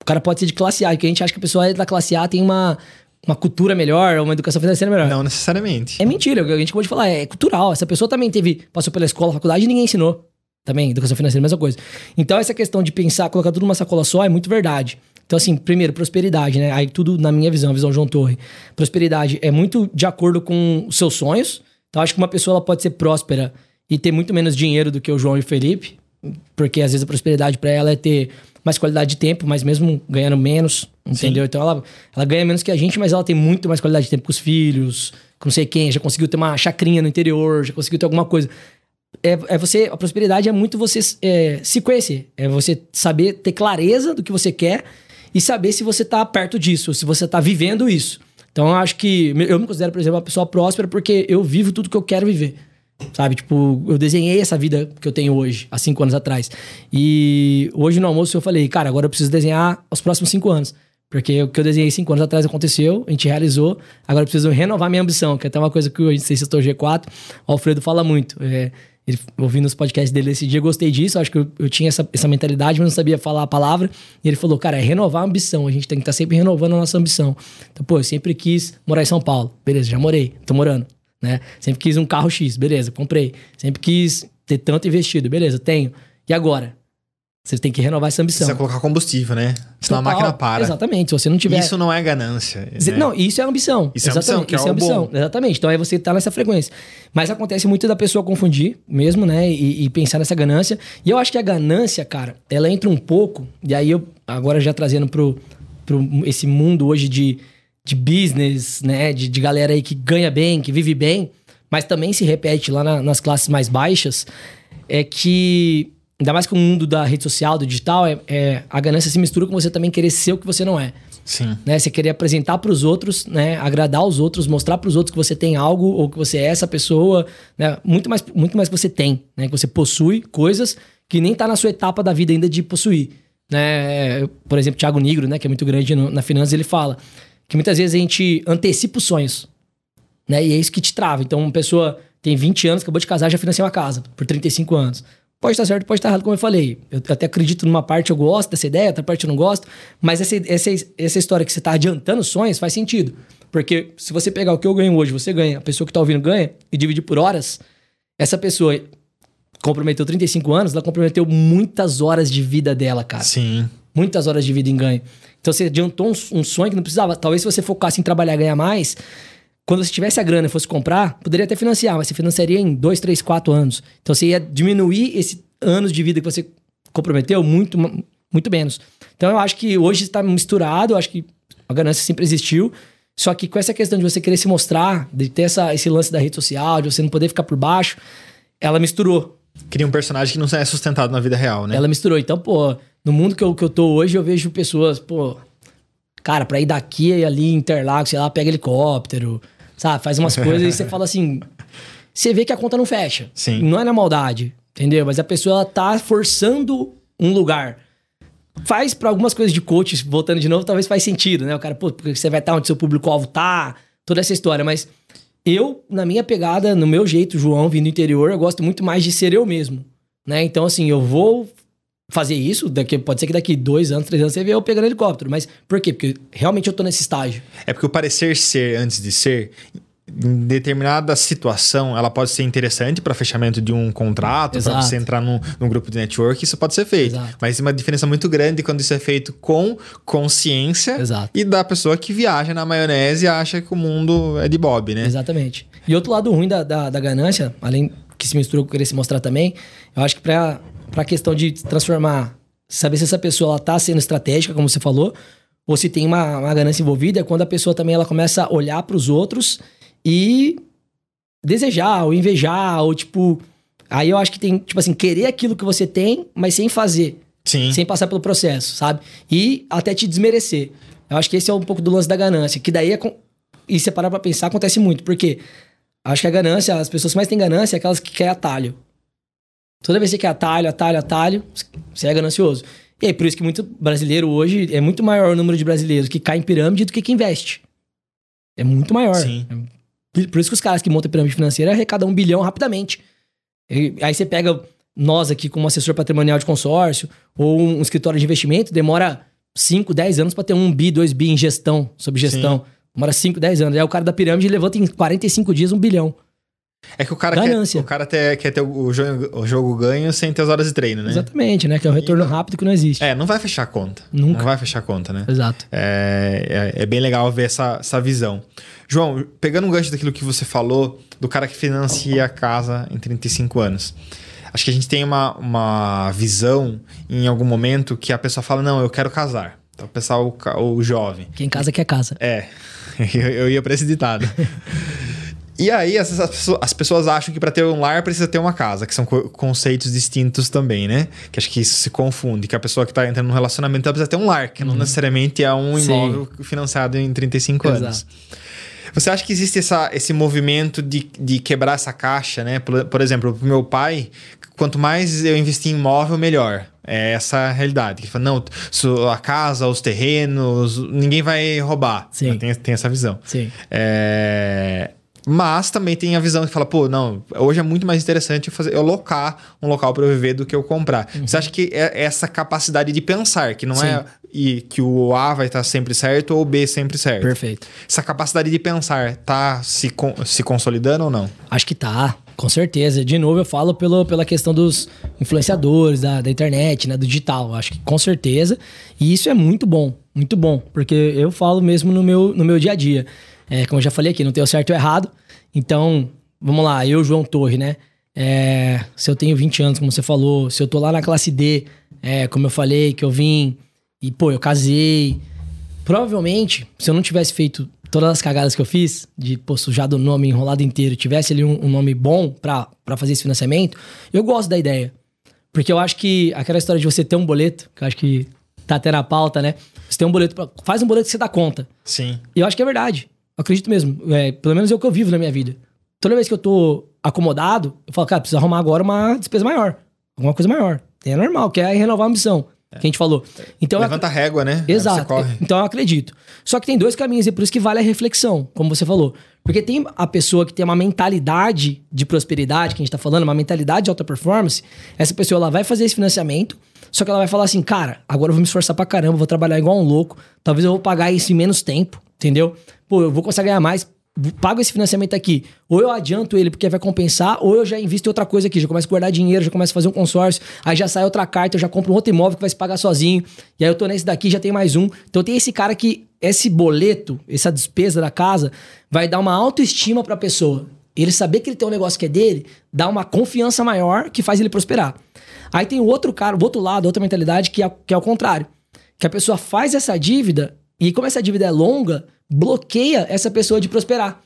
o cara pode ser de classe A, e que a gente acha que a pessoa da classe A tem uma, uma cultura melhor, uma educação financeira melhor. Não necessariamente. É mentira, o que a gente acabou de falar, é cultural. Essa pessoa também teve, passou pela escola, faculdade e ninguém ensinou. Também, educação financeira, mesma coisa. Então, essa questão de pensar, colocar tudo numa sacola só é muito verdade. Então, assim, primeiro, prosperidade, né? Aí tudo, na minha visão, a visão João Torre. Prosperidade é muito de acordo com os seus sonhos. Então, acho que uma pessoa ela pode ser próspera e ter muito menos dinheiro do que o João e o Felipe. Porque, às vezes, a prosperidade para ela é ter mais qualidade de tempo, mas mesmo ganhando menos, entendeu? Então, ela, ela ganha menos que a gente, mas ela tem muito mais qualidade de tempo com os filhos, com não sei quem, já conseguiu ter uma chacrinha no interior, já conseguiu ter alguma coisa é, é você. A prosperidade é muito você é, se conhecer. É você saber ter clareza do que você quer e saber se você tá perto disso, se você tá vivendo isso. Então eu acho que. Eu me considero, por exemplo, uma pessoa próspera porque eu vivo tudo que eu quero viver. Sabe? Tipo, eu desenhei essa vida que eu tenho hoje, há cinco anos atrás. E hoje no almoço eu falei, cara, agora eu preciso desenhar os próximos cinco anos. Porque o que eu desenhei cinco anos atrás aconteceu, a gente realizou. Agora eu preciso renovar minha ambição, que é até uma coisa que a gente sei se estou G4, o Alfredo fala muito. É, ele, ouvindo os podcasts dele esse dia, gostei disso. Acho que eu, eu tinha essa, essa mentalidade, mas não sabia falar a palavra. E ele falou, cara, é renovar a ambição. A gente tem que estar tá sempre renovando a nossa ambição. Então, pô, eu sempre quis morar em São Paulo. Beleza, já morei, tô morando. Né? Sempre quis um carro X, beleza, comprei. Sempre quis ter tanto investido, beleza, tenho. E agora? Você tem que renovar essa ambição. Precisa colocar combustível, né? Senão Total, a máquina para. Exatamente. Se você não tiver. Isso não é ganância. Né? Não, isso é ambição. Isso é ambição, que é isso é o ambição. bom. Exatamente. Então aí você tá nessa frequência. Mas acontece muito da pessoa confundir mesmo, né? E, e, pensar nessa ganância. E eu acho que a ganância, cara, ela entra um pouco. E aí eu, agora já trazendo pro, pro esse mundo hoje de, de business, né? De, de galera aí que ganha bem, que vive bem, mas também se repete lá na, nas classes mais baixas, é que Ainda mais com o mundo da rede social, do digital, é, é, a ganância se mistura com você também querer ser o que você não é. Sim. Né? Você querer apresentar para os outros, né? agradar os outros, mostrar para os outros que você tem algo ou que você é essa pessoa, né? muito, mais, muito mais que você tem, né? que você possui coisas que nem tá na sua etapa da vida ainda de possuir. Né? Por exemplo, Thiago Nigro, né? que é muito grande no, na finança, ele fala que muitas vezes a gente antecipa os sonhos. Né? E é isso que te trava. Então, uma pessoa tem 20 anos, acabou de casar, já financiou uma casa por 35 anos. Pode estar certo, pode estar errado, como eu falei. Eu até acredito numa parte, eu gosto dessa ideia, outra parte eu não gosto. Mas essa, essa, essa história que você está adiantando sonhos faz sentido. Porque se você pegar o que eu ganho hoje, você ganha, a pessoa que está ouvindo ganha, e dividir por horas, essa pessoa comprometeu 35 anos, ela comprometeu muitas horas de vida dela, cara. Sim. Muitas horas de vida em ganho. Então você adiantou um, um sonho que não precisava. Talvez se você focasse em trabalhar e ganhar mais, quando você tivesse a grana e fosse comprar, poderia até financiar, mas você financiaria em 2, 3, 4 anos. Então você ia diminuir esse anos de vida que você comprometeu muito, muito menos. Então eu acho que hoje está misturado, eu acho que a ganância sempre existiu. Só que com essa questão de você querer se mostrar, de ter essa, esse lance da rede social, de você não poder ficar por baixo, ela misturou. Cria um personagem que não é sustentado na vida real, né? Ela misturou. Então, pô, no mundo que eu, que eu tô hoje, eu vejo pessoas, pô, cara, pra ir daqui e ali, Interlagos, sei lá, pega helicóptero, sabe? Faz umas coisas e você fala assim. Você vê que a conta não fecha. Sim. Não é na maldade, entendeu? Mas a pessoa ela tá forçando um lugar. Faz para algumas coisas de coach, voltando de novo, talvez faz sentido, né? O cara, pô, porque você vai estar onde seu público-alvo tá, toda essa história. Mas eu, na minha pegada, no meu jeito, João, vindo do interior, eu gosto muito mais de ser eu mesmo, né? Então, assim, eu vou fazer isso, daqui, pode ser que daqui dois anos, três anos você vê eu pegando helicóptero. Mas por quê? Porque realmente eu tô nesse estágio. É porque o parecer ser antes de ser em determinada situação, ela pode ser interessante para fechamento de um contrato, para você entrar num, num grupo de network, isso pode ser feito. Exato. Mas tem uma diferença muito grande quando isso é feito com consciência Exato. e da pessoa que viaja na maionese e acha que o mundo é de Bob, né? Exatamente. E outro lado ruim da, da, da ganância, além que se mistura com querer se mostrar também, eu acho que pra, pra questão de transformar, saber se essa pessoa ela tá sendo estratégica, como você falou, ou se tem uma, uma ganância envolvida, é quando a pessoa também ela começa a olhar pros outros e desejar, ou invejar, ou tipo. Aí eu acho que tem, tipo assim, querer aquilo que você tem, mas sem fazer Sim. sem passar pelo processo, sabe? E até te desmerecer. Eu acho que esse é um pouco do lance da ganância, que daí é. com- E se parar pra pensar, acontece muito, porque acho que a ganância, as pessoas que mais têm ganância é aquelas que querem atalho. Toda vez que você quer atalho, atalho, atalho, você é ganancioso. E aí, por isso que muito brasileiro hoje, é muito maior o número de brasileiros que cai em pirâmide do que que investe. É muito maior. Sim. Por isso que os caras que montam pirâmide financeira arrecadam um bilhão rapidamente. E aí você pega nós aqui como assessor patrimonial de consórcio ou um escritório de investimento, demora 5, 10 anos para ter um bi, 2 bi em gestão, sob gestão. Demora 5, 10 anos. Aí o cara da pirâmide levanta em 45 dias um bilhão. É que o cara, quer, o cara ter- quer ter o jogo, o jogo ganho sem ter as horas de treino, né? Exatamente, né? Que é um retorno rápido que não existe. É, não vai fechar a conta. Nunca. Não vai fechar a conta, né? Exato. É, é, é bem legal ver essa, essa visão. João, pegando um gancho daquilo que você falou, do cara que financia a casa em 35 anos. Acho que a gente tem uma, uma visão em algum momento que a pessoa fala: Não, eu quero casar. Então, o pessoal, o, o jovem. Quem casa quer casa. É, eu, eu ia pra esse ditado. E aí, as, as pessoas, as pessoas acham que para ter um lar precisa ter uma casa, que são co- conceitos distintos também, né? Que acho que isso se confunde, que a pessoa que tá entrando num relacionamento ela precisa ter um lar, que não necessariamente é um Uhum. Sim. imóvel financiado em 35 Exato. anos. Você acha que existe essa, esse movimento de, de quebrar essa caixa, né? Por, por exemplo, pro meu pai, quanto mais eu investir em imóvel, melhor. É essa a realidade. Que fala, não, a casa, os terrenos, ninguém vai roubar. Sim. Tem, tem essa visão. Sim. É, Mas também tem a visão que fala, pô, não, hoje é muito mais interessante eu, fazer, eu locar um local para eu viver do que eu comprar. Você acha que é essa capacidade de pensar, que não é Uhum. Sim. e que o A vai estar sempre certo ou o B sempre certo? Perfeito. Essa capacidade de pensar tá se, con- se consolidando ou não? Acho que tá, com certeza. De novo, eu falo pelo, pela questão dos influenciadores, da, da internet, né, do digital. Acho que com certeza. E isso é muito bom, muito bom. Porque eu falo mesmo no meu, no meu dia a dia. É, como eu já falei aqui, não tem o certo e o errado. Então, vamos lá, eu, João Torre, né? É, se eu tenho 20 anos, como você falou, se eu tô lá na classe D, é, como eu falei, que eu vim e, pô, eu casei, Provavelmente, se eu não tivesse feito todas as cagadas que eu fiz, de pô, sujado o nome enrolado inteiro, tivesse ali um, um nome bom pra, pra fazer esse financiamento, eu gosto da ideia. Porque eu acho que aquela história de você ter um boleto, que eu acho que tá até na pauta, né? Você tem um boleto, pra- faz um boleto que você dá conta. Sim. E eu acho que é verdade. Acredito mesmo. É, pelo menos é o que eu vivo na minha vida. Toda vez que eu tô acomodado, eu falo, cara, preciso arrumar agora uma despesa maior. Alguma coisa maior. É normal, que é renovar a ambição. Que a gente falou. Então, eu ac- Levanta a régua, né? Exato. Então eu acredito. Só que tem dois caminhos e por isso que vale a reflexão, como você falou. Porque tem a pessoa que tem uma mentalidade de prosperidade, que a gente tá falando, uma mentalidade de alta performance. Essa pessoa ela vai fazer esse financiamento, só que ela vai falar assim, cara, agora eu vou me esforçar pra caramba, vou trabalhar igual um louco, talvez eu vou pagar isso em menos tempo, entendeu? Pô, eu vou conseguir ganhar mais, pago esse financiamento aqui, ou eu adianto ele porque vai compensar, ou eu já invisto em outra coisa aqui, já começo a guardar dinheiro, já começo a fazer um consórcio, aí já sai outra carta, eu já compro um outro imóvel que vai se pagar sozinho, e aí eu tô nesse daqui, já tem mais um. Então tem esse cara que esse boleto, essa despesa da casa, vai dar uma autoestima pra pessoa. Ele saber que ele tem um negócio que é dele, dá uma confiança maior que faz ele prosperar. Aí tem o outro cara, o outro lado, outra mentalidade que é, que é o contrário. Que a pessoa faz essa dívida, e como essa dívida é longa, bloqueia essa pessoa de prosperar.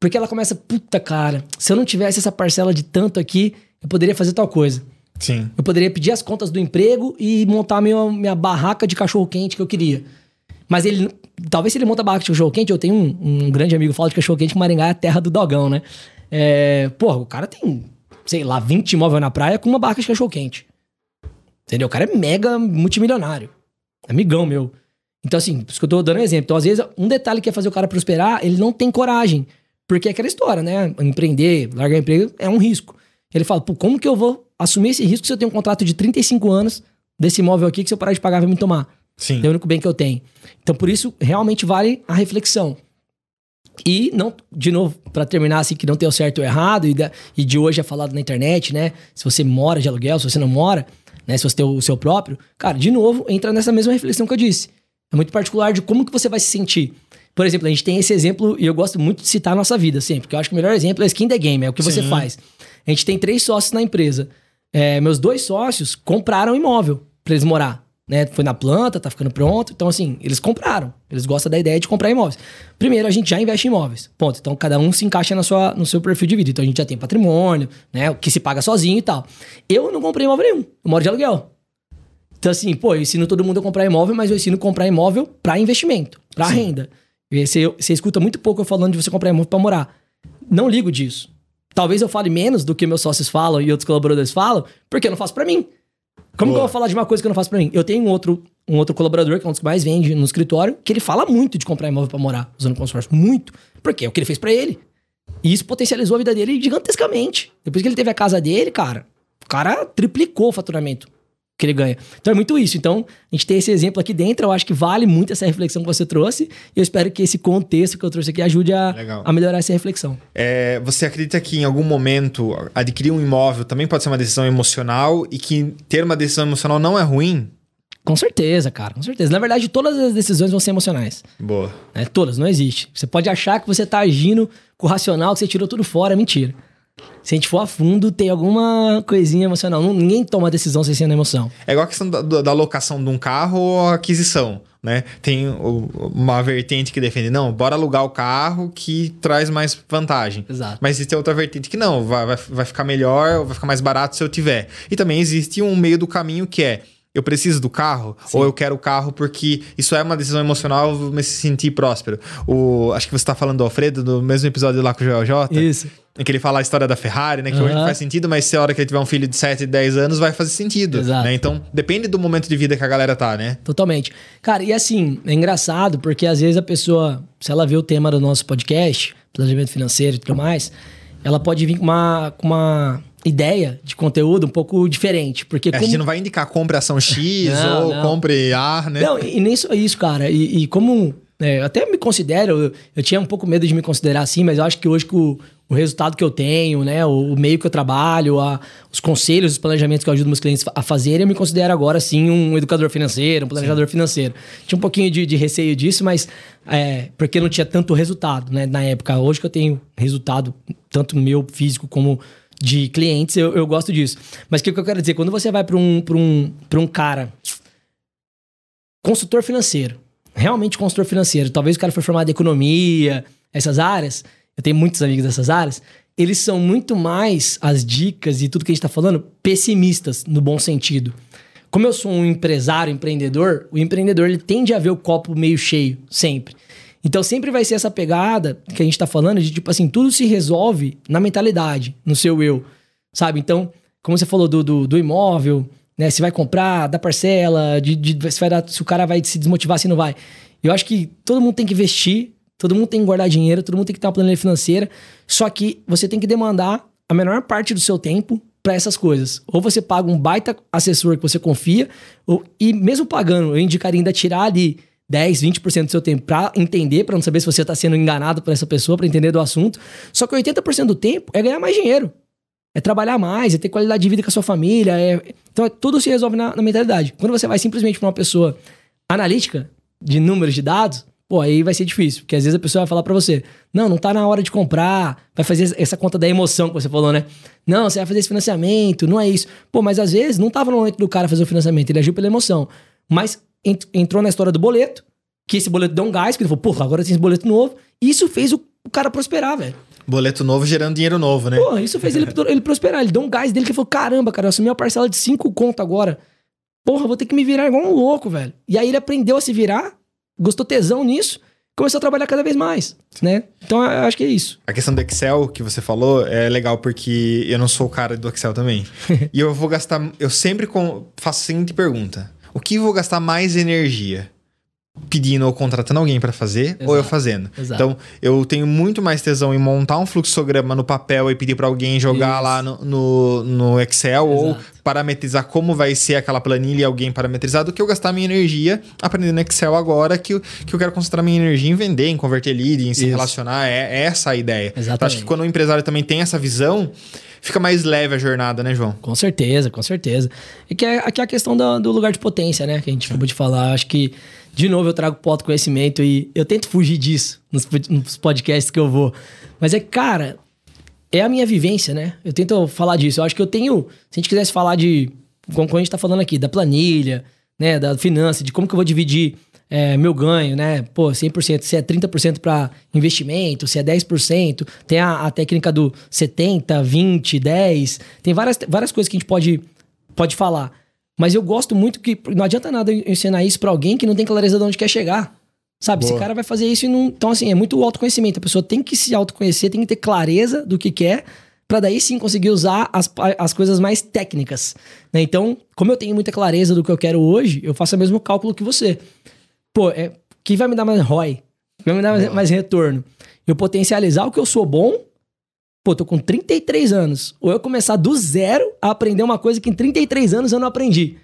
Porque ela começa, puta cara, se eu não tivesse essa parcela de tanto aqui, eu poderia fazer tal coisa. Sim. Eu poderia pedir as contas do emprego e montar minha, minha barraca de cachorro-quente que eu queria. Mas ele. Talvez se ele monta a barraca de cachorro-quente, eu tenho um, um grande amigo que fala de cachorro-quente que Maringá é a terra do dogão, né? É, porra, o cara tem, sei lá, 20 imóveis na praia com uma barraca de cachorro-quente. Entendeu? O cara é mega multimilionário. Amigão meu. Então, assim, por isso que eu tô dando um exemplo. Então, às vezes, um detalhe que é fazer o cara prosperar, ele não tem coragem. Porque é aquela história, né? Empreender, largar emprego é um risco. Ele fala, pô, como que eu vou assumir esse risco se eu tenho um contrato de 35 anos desse imóvel aqui que se eu parar de pagar vai me tomar? Sim. É o único bem que eu tenho. Então, por isso, realmente vale a reflexão. E não, de novo, para terminar assim, que não tem o certo ou errado, e, da, e de hoje é falado na internet, né? Se você mora de aluguel, se você não mora, né? Se você tem o seu próprio, cara, de novo, entra nessa mesma reflexão que eu disse. É muito particular de como que você vai se sentir. Por exemplo, a gente tem esse exemplo, e eu gosto muito de citar a nossa vida sempre, porque eu acho que o melhor exemplo é skin the game, é o que Sim. você faz. A gente tem três sócios na empresa. É, meus dois sócios compraram um imóvel para eles morar né? Foi na planta, tá ficando pronto. Então, assim, eles compraram. Eles gostam da ideia de comprar imóveis. Primeiro, a gente já investe em imóveis. Ponto. Então, cada um se encaixa na sua, no seu perfil de vida. Então, a gente já tem patrimônio, né? O que se paga sozinho e tal. Eu não comprei imóvel nenhum. Eu moro de aluguel. Então, assim, pô, eu ensino todo mundo a comprar imóvel, mas eu ensino a comprar imóvel para investimento, para renda. Você, você escuta muito pouco eu falando de você comprar imóvel para morar. Não ligo disso. Talvez eu fale menos do que meus sócios falam e outros colaboradores falam, porque eu não faço para mim. Como Boa. que eu vou falar de uma coisa que eu não faço pra mim? Eu tenho um outro, um outro colaborador, que é um dos que mais vende no escritório, que ele fala muito de comprar imóvel para morar usando consórcio. Muito. Porque é o que ele fez para ele. E isso potencializou a vida dele gigantescamente. Depois que ele teve a casa dele, cara, o cara triplicou o faturamento que ele ganha. Então é muito isso. Então, a gente tem esse exemplo aqui dentro, eu acho que vale muito essa reflexão que você trouxe. E eu espero que esse contexto que eu trouxe aqui ajude a, a melhorar essa reflexão. É, você acredita que em algum momento adquirir um imóvel também pode ser uma decisão emocional e que ter uma decisão emocional não é ruim? Com certeza, cara, com certeza. Na verdade, todas as decisões vão ser emocionais. Boa. É, todas, não existe. Você pode achar que você está agindo com o racional, que você tirou tudo fora, é mentira se a gente for a fundo, tem alguma coisinha emocional. ninguém toma decisão sem ser na emoção. É igual a questão da, da locação de um carro ou aquisição. Né? Tem uma vertente que defende, não, bora alugar o carro que traz mais vantagem. Exato. Mas existe outra vertente que não, vai, vai, vai ficar melhor, vai ficar mais barato se eu tiver. E também existe um meio do caminho que é, eu preciso do carro Sim. ou eu quero o carro porque isso é uma decisão emocional, eu vou me sentir próspero. O, acho que você está falando do Alfredo, do mesmo episódio lá com o Joel J. Isso. Em que ele fala a história da Ferrari, né? Que uhum. hoje não faz sentido, mas se a hora que ele tiver um filho de 7, 10 anos, vai fazer sentido. Exato. Né? Então, depende do momento de vida que a galera tá, né? Totalmente. Cara, e assim, é engraçado, porque às vezes a pessoa, se ela vê o tema do nosso podcast, planejamento financeiro e tudo mais, ela pode vir com uma, com uma ideia de conteúdo um pouco diferente. Porque é, como... A gente não vai indicar compre ação X não, ou não. compre A, né? Não, e, e nem só isso, cara. E, e como é, eu até me considero, eu, eu, tinha um pouco medo de me considerar assim, mas eu acho que hoje com o, o resultado que eu tenho, né, o, o meio que eu trabalho, a, os conselhos, os planejamentos que eu ajudo meus clientes a fazerem, eu me considero agora sim um educador financeiro, um planejador sim. financeiro. Tinha um pouquinho de, de receio disso, mas é, porque não tinha tanto resultado, né, na época. Hoje que eu tenho resultado, tanto meu físico como de clientes, eu, eu gosto disso. Mas o que, que eu quero dizer? Quando você vai para um, um, um cara consultor financeiro, realmente consultor financeiro, talvez o cara foi formado em economia, essas áreas, eu tenho muitos amigos dessas áreas, eles são muito mais as dicas e tudo que a gente está falando pessimistas no bom sentido. Como eu sou um empresário, empreendedor, o empreendedor ele tende a ver o copo meio cheio sempre. Então sempre vai ser essa pegada que a gente está falando de tipo assim, tudo se resolve na mentalidade, no seu eu, sabe? Então, como você falou do, do, do imóvel, né? Se vai comprar, da parcela, de, de, se, vai dar, se o cara vai se desmotivar, se não vai. Eu acho que todo mundo tem que investir, todo mundo tem que guardar dinheiro, todo mundo tem que ter uma planilha financeira. Só que você tem que demandar a menor parte do seu tempo para essas coisas. Ou você paga um baita assessor que você confia, ou, e mesmo pagando, eu indicaria ainda tirar ali 10, 20% do seu tempo para entender, para não saber se você está sendo enganado por essa pessoa, para entender do assunto. Só que 80% do tempo é ganhar mais dinheiro. É trabalhar mais, é ter qualidade de vida com a sua família. É... Então, tudo se resolve na, na mentalidade. Quando você vai simplesmente para uma pessoa analítica, de números, de dados, pô, aí vai ser difícil. Porque às vezes a pessoa vai falar para você: não, não tá na hora de comprar, vai fazer essa conta da emoção que você falou, né? Não, você vai fazer esse financiamento, não é isso. Pô, mas às vezes não tava no momento do cara fazer o financiamento, ele agiu pela emoção. Mas entrou na história do boleto, que esse boleto deu um gás, que ele falou: porra, agora tem esse boleto novo. E isso fez o, o cara prosperar, velho. Boleto novo gerando dinheiro novo, né? Pô, isso fez ele, ele prosperar. Ele deu um gás dele que falou: caramba, cara, eu assumi uma parcela de 5 conto agora. Porra, vou ter que me virar igual um louco, velho. E aí ele aprendeu a se virar, gostou tesão nisso, começou a trabalhar cada vez mais, né? Então eu acho que é isso. A questão do Excel que você falou é legal porque eu não sou o cara do Excel também. e eu vou gastar. Eu sempre com, faço a seguinte pergunta: o que vou gastar mais energia? pedindo ou contratando alguém para fazer, Exato. ou eu fazendo. Exato. Então, eu tenho muito mais tesão em montar um fluxograma no papel e pedir para alguém jogar Isso. lá no, no, no Excel ou Exato. parametrizar como vai ser aquela planilha e alguém parametrizar do que eu gastar minha energia aprendendo Excel agora que, eu- que eu quero concentrar minha energia em vender, em converter lead, em se Isso. relacionar. É, é essa a ideia. Eu acho que quando o empresário também tem essa visão, fica mais leve a jornada, né, João? Com certeza, com certeza. E que é, aqui é a questão do, do lugar de potência, né? Que a gente acabou de falar. Acho que, de novo, eu trago pro autoconhecimento e eu tento fugir disso nos, nos podcasts que eu vou. Mas é, cara, é a minha vivência, né? Eu tento falar disso. Eu acho que eu tenho. Se a gente quisesse falar de. Como a gente tá falando aqui, da planilha, né? Da finança, de como que eu vou dividir é, meu ganho, né? Pô, 100%, se é 30% para investimento, se é 10%. Tem a, a técnica do 70, 20, 10. Tem várias, várias coisas que a gente pode, pode falar. Mas eu gosto muito que não adianta nada eu ensinar isso para alguém que não tem clareza de onde quer chegar. Sabe? Esse Boa. cara vai fazer isso e não. Então, assim, é muito autoconhecimento. A pessoa tem que se autoconhecer, tem que ter clareza do que quer, para daí sim conseguir usar as, as coisas mais técnicas. né? Então, como eu tenho muita clareza do que eu quero hoje, eu faço o mesmo cálculo que você. Pô, é, que vai me dar mais ROI? Que vai me dar mais, mais retorno? Eu potencializar o que eu sou bom. Pô, tô com 33 anos. Ou eu começar do zero a aprender uma coisa que em 33 anos eu não aprendi.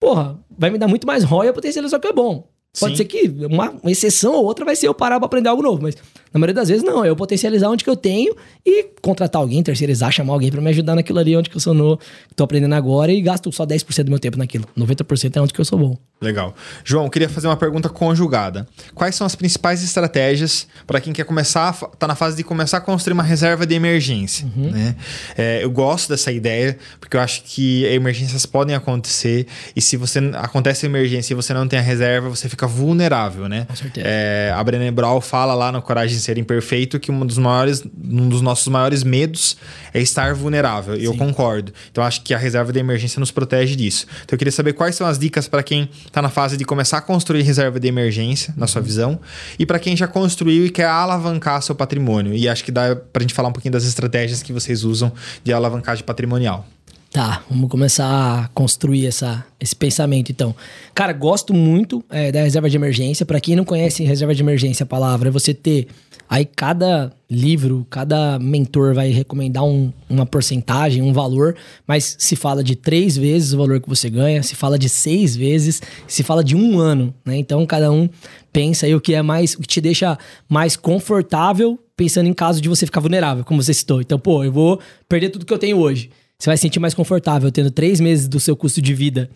Porra, vai me dar muito mais ROI a potencializar o que é bom. Pode Sim. ser que uma, exceção ou outra vai ser eu parar pra aprender algo novo, mas na maioria das vezes não, é eu potencializar onde que eu tenho e contratar alguém, terceirizar, chamar alguém pra me ajudar naquilo ali onde que eu sou no, que tô aprendendo agora e gasto só 10% do meu tempo naquilo. 90% é onde que eu sou bom. Legal. João, queria fazer uma pergunta conjugada. Quais são as principais estratégias para quem quer começar, a fa- tá na fase de começar a construir uma reserva de emergência? Uhum. Né? É, eu gosto dessa ideia, porque eu acho que emergências podem acontecer e se você acontece emergência e você não tem a reserva, você fica vulnerável, né? Com certeza. É, a Brené Brown fala lá no Coragem de Ser Imperfeito que um dos maiores, um dos nossos maiores medos é estar vulnerável. E eu concordo. Então acho que a reserva de emergência nos protege disso. Então eu queria saber quais são as dicas para quem está na fase de começar a construir reserva de emergência, na Uhum. sua visão, e para quem já construiu e quer alavancar seu patrimônio. E acho que dá para a gente falar um pouquinho das estratégias que vocês usam de alavancagem patrimonial. Tá, vamos começar a construir essa, esse pensamento então. Cara, gosto muito é, da reserva de emergência. Pra quem não conhece reserva de emergência, a palavra é você ter. Aí cada livro, cada mentor vai recomendar um- uma porcentagem, um valor, mas se fala de três vezes o valor que você ganha, se fala de seis vezes, se fala de um ano, né? Então cada um pensa aí o que é mais, o que te deixa mais confortável pensando em caso de você ficar vulnerável, como você citou. Então, pô, eu vou perder tudo que eu tenho hoje. Você vai se sentir mais confortável tendo três meses do seu custo de vida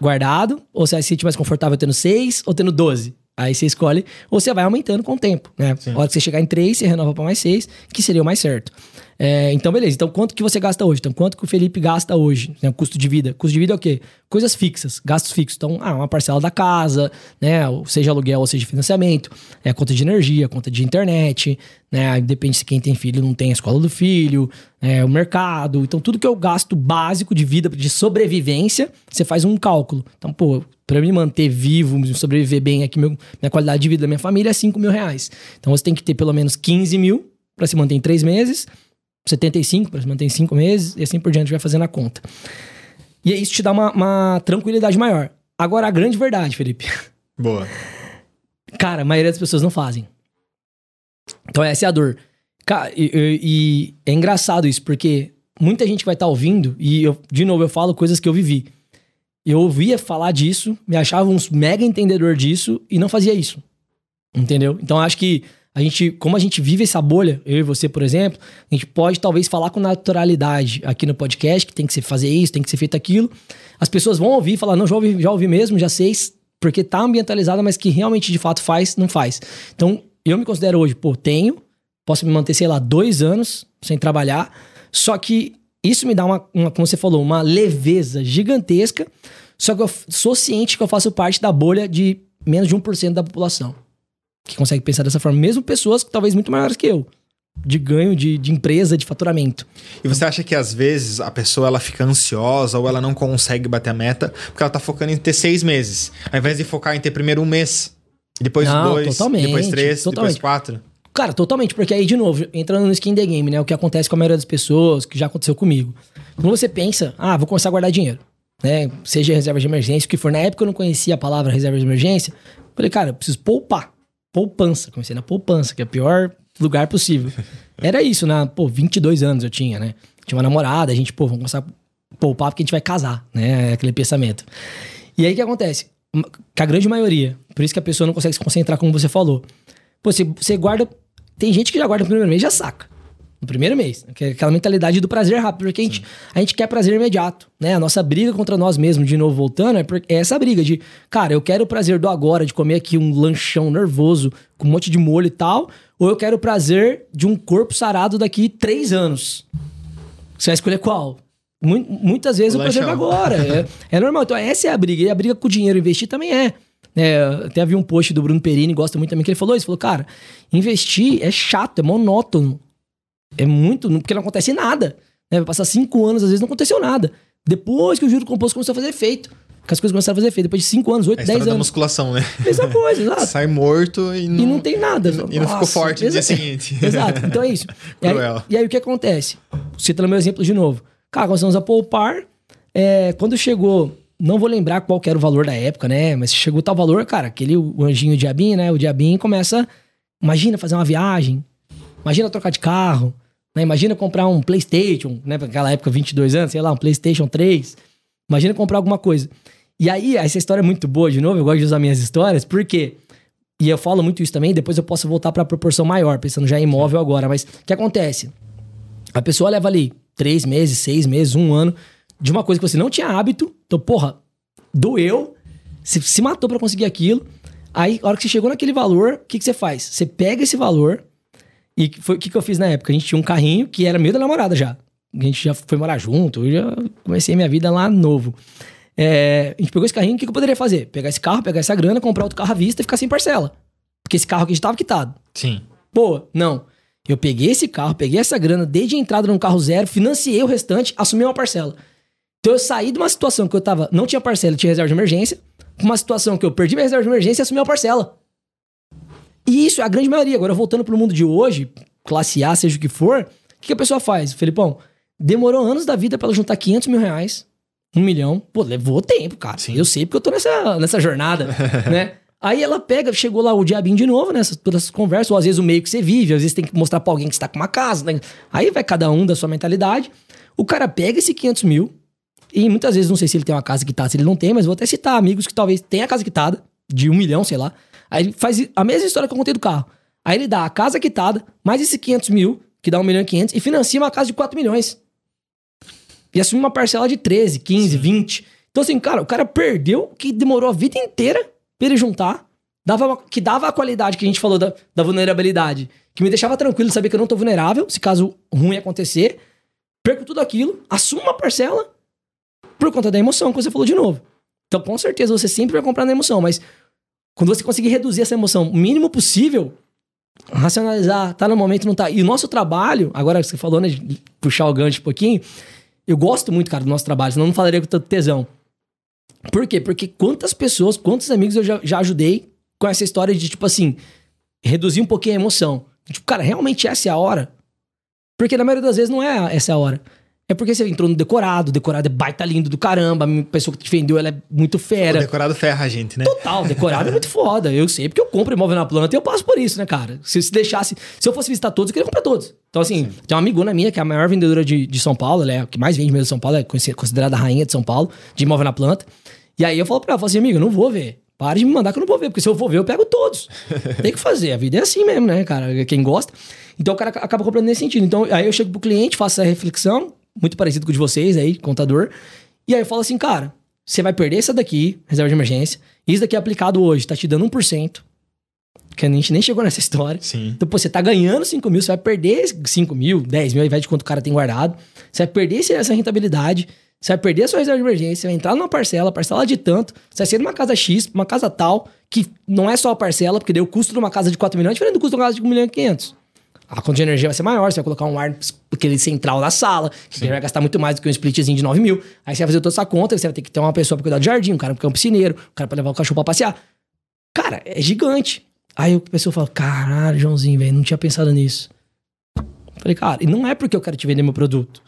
guardado, ou você vai se sentir mais confortável tendo seis ou tendo 12. Aí você escolhe, ou você vai aumentando com o tempo, né? Sim. A hora que você chegar em três, você renova para mais seis, que seria o mais certo. É, então, beleza. Então, quanto que você gasta hoje? Então, quanto que o Felipe gasta hoje? Né? Custo de vida. Custo de vida é o quê? Coisas fixas, gastos fixos. Então, ah, uma parcela da casa, né? Ou seja aluguel, ou seja financiamento, é conta de energia, conta de internet, né? Depende se quem tem filho não tem a escola do filho, é, o mercado. Então, tudo que eu gasto básico de vida, de sobrevivência, você faz um cálculo. Então, pô, para me manter vivo, sobreviver bem aqui, meu- minha qualidade de vida da minha família é 5 mil reais. Então, você tem que ter pelo menos 15 mil para se manter em três meses, 75 para se manter em cinco meses, e assim por diante vai fazendo a conta. E isso te dá uma, uma tranquilidade maior. Agora, a grande verdade, Felipe. Boa. Cara, a maioria das pessoas não fazem. Então essa é a dor. Cara, e, e- e é engraçado isso, porque muita gente vai estar ouvindo, e eu, de novo, eu falo coisas que eu vivi. Eu ouvia falar disso, me achava um mega entendedor disso e não fazia isso. Entendeu? Então acho que a gente, como a gente vive essa bolha, eu e você, por exemplo, a gente pode talvez falar com naturalidade aqui no podcast, que tem que ser fazer isso, tem que ser feito aquilo. As pessoas vão ouvir e falar, não, já ouvi, já ouvi mesmo, já sei, porque tá ambientalizada, mas que realmente de fato faz, não faz. Então, eu me considero hoje, pô, tenho, posso me manter, sei lá, dois anos sem trabalhar, só que isso me dá uma, uma como você falou, uma leveza gigantesca, só que eu sou ciente que eu faço parte da bolha de menos de 1% da população que consegue pensar dessa forma, mesmo pessoas que talvez muito maiores que eu, de ganho de, de empresa, de faturamento. E você acha que às vezes a pessoa ela fica ansiosa ou ela não consegue bater a meta porque ela tá focando em ter seis meses, ao invés de focar em ter primeiro um mês, depois Não, dois, totalmente, depois três, depois totalmente. quatro? Cara, totalmente, porque aí, de novo, entrando no skin the game, né? O que acontece com a maioria das pessoas, que já aconteceu comigo. Quando você pensa, ah, vou começar a guardar dinheiro, né? Seja reserva de emergência, o que for. Na época eu não conhecia a palavra reserva de emergência. Falei, cara, eu preciso poupar. Poupança. Comecei na poupança, que é o pior lugar possível. Era isso, na, pô, 22 anos eu tinha, né? Tinha uma namorada, a gente, pô, vamos começar a poupar porque a gente vai casar, né? Aquele pensamento. E aí o que acontece? Com a grande maioria, por isso que a pessoa não consegue se concentrar, como você falou. Pô, você, você guarda. Tem gente que já guarda no primeiro mês e já saca. No primeiro mês. É aquela mentalidade do prazer rápido. Porque a gente, a gente quer prazer imediato. Né? A nossa briga contra nós mesmos, de novo voltando, é, é essa briga de, cara, eu quero o prazer do agora, de comer aqui um lanchão nervoso, com um monte de molho e tal. Ou eu quero o prazer de um corpo sarado daqui três anos. Você vai escolher qual? Muitas vezes o, o prazer do agora. É, é normal. Então, essa é a briga. E a briga com o dinheiro investir também é. É, até havia um post do Bruno Perini, gosta muito também, que ele falou isso. Falou, cara, investir é chato, é monótono. É muito. Porque não acontece nada. Né? Vai passar cinco anos, às vezes não aconteceu nada. Depois que o juro composto começou a fazer efeito. Que as coisas começaram a fazer efeito. Depois de cinco anos, oito, dez anos. da musculação, né? Mesma coisa, exato. Sai morto e não... E não tem nada. E, e não ficou forte no dia seguinte. Exato. Então é isso. e, aí, e aí o que acontece? Citando meu exemplo de novo. Cara, começamos a poupar. É, quando chegou não vou lembrar qual era o valor da época, né? Mas chegou tal valor, cara, aquele o anjinho o diabinho, né? O diabinho começa. Imagina fazer uma viagem. Imagina trocar de carro. Né? Imagina comprar um PlayStation, né? Naquela época, 22 anos, sei lá, um PlayStation 3. Imagina comprar alguma coisa. E aí, essa história é muito boa, de novo, eu gosto de usar minhas histórias, porque. E eu falo muito isso também, depois eu posso voltar para proporção maior, pensando já em imóvel agora. Mas o que acontece? A pessoa leva ali três meses, seis meses, um ano de uma coisa que você não tinha hábito. Então, porra, doeu, você se matou para conseguir aquilo. Aí, a hora que você chegou naquele valor, o que, que você faz? Você pega esse valor e foi o que, que eu fiz na época? A gente tinha um carrinho que era meio da namorada já. A gente já foi morar junto, eu já comecei minha vida lá novo. É, a gente pegou esse carrinho, o que, que eu poderia fazer? Pegar esse carro, pegar essa grana, comprar outro carro à vista e ficar sem parcela. Porque esse carro aqui já tava quitado. Sim. Pô, não. Eu peguei esse carro, peguei essa grana, desde a entrada num carro zero, financiei o restante, assumi uma parcela. Então eu saí de uma situação que eu tava, não tinha parcela, tinha reserva de emergência, pra uma situação que eu perdi minha reserva de emergência e assumi uma parcela. E isso é a grande maioria. Agora, voltando pro mundo de hoje, classe A, seja o que for, o que a pessoa faz? Felipão, demorou anos da vida para ela juntar 500 mil reais, um milhão. Pô, levou tempo, cara. Sim. Eu sei porque eu tô nessa, nessa jornada, né? Aí ela pega, chegou lá o diabinho de novo, né? Todas essas conversas, ou às vezes o meio que você vive, às vezes tem que mostrar pra alguém que está com uma casa, né? Aí vai cada um da sua mentalidade. O cara pega esse 500 mil, e muitas vezes, não sei se ele tem uma casa quitada, se ele não tem, mas vou até citar amigos que talvez tenham a casa quitada, de um milhão, sei lá. Aí ele faz a mesma história que eu contei do carro. Aí ele dá a casa quitada, mais esses 500 mil, que dá um milhão e 500, e financia uma casa de 4 milhões. E assume uma parcela de 13, 15, Sim. 20. Então, assim, cara, o cara perdeu que demorou a vida inteira pra ele juntar, dava uma, que dava a qualidade que a gente falou da, da vulnerabilidade, que me deixava tranquilo saber que eu não tô vulnerável, se caso ruim acontecer. Perco tudo aquilo, assumo uma parcela por conta da emoção que você falou de novo. Então, com certeza, você sempre vai comprar na emoção, mas quando você conseguir reduzir essa emoção o mínimo possível, racionalizar, tá no momento, não tá. E o nosso trabalho, agora você falou, né, de puxar o gancho um pouquinho, eu gosto muito, cara, do nosso trabalho, senão eu não falaria com tanto tesão. Por quê? Porque quantas pessoas, quantos amigos eu já, já ajudei com essa história de, tipo assim, reduzir um pouquinho a emoção. Tipo, cara, realmente essa é a hora? Porque na maioria das vezes não é essa a hora. É porque você entrou no decorado, o decorado é baita lindo do caramba, a pessoa que te vendeu ela é muito fera. O decorado ferra a gente, né? Total, decorado é muito foda. Eu sei, porque eu compro imóvel na planta e eu passo por isso, né, cara? Se, se deixasse. Se eu fosse visitar todos, eu queria comprar todos. Então, assim, Sim. tem uma amigona minha, que é a maior vendedora de, de São Paulo, ela é a que mais vende mesmo de São Paulo, é considerada a rainha de São Paulo, de imóvel na planta. E aí eu falo pra ela, falo assim, amigo, eu não vou ver. Pare de me mandar que eu não vou ver, porque se eu for ver, eu pego todos. Tem que fazer. A vida é assim mesmo, né, cara? Quem gosta. Então o cara acaba comprando nesse sentido. Então, aí eu chego pro cliente, faço essa reflexão, muito parecido com o de vocês aí, contador. E aí eu falo assim, cara, você vai perder essa daqui, reserva de emergência. Isso daqui é aplicado hoje, tá te dando 1%. Que a gente nem chegou nessa história. Sim. Então, pô, você tá ganhando 5 mil, você vai perder 5 mil, 10 mil, ao invés de quanto o cara tem guardado. Você vai perder essa rentabilidade. Você vai perder a sua reserva de emergência, você vai entrar numa parcela, parcela de tanto, você vai ser numa casa X, uma casa tal, que não é só a parcela, porque daí o custo de uma casa de 4 milhões é diferente do custo de uma casa de 1 milhão e 500 a conta de energia vai ser maior, você vai colocar um ar aquele central na sala, que vai gastar muito mais do que um splitzinho de 9 mil. Aí você vai fazer toda essa conta, você vai ter que ter uma pessoa pra cuidar do jardim, um cara pra é um piscineiro, um cara pra levar o cachorro pra passear. Cara, é gigante. Aí a pessoa fala, caralho, Joãozinho, velho, não tinha pensado nisso. falei, cara, e não é porque eu quero te vender meu produto.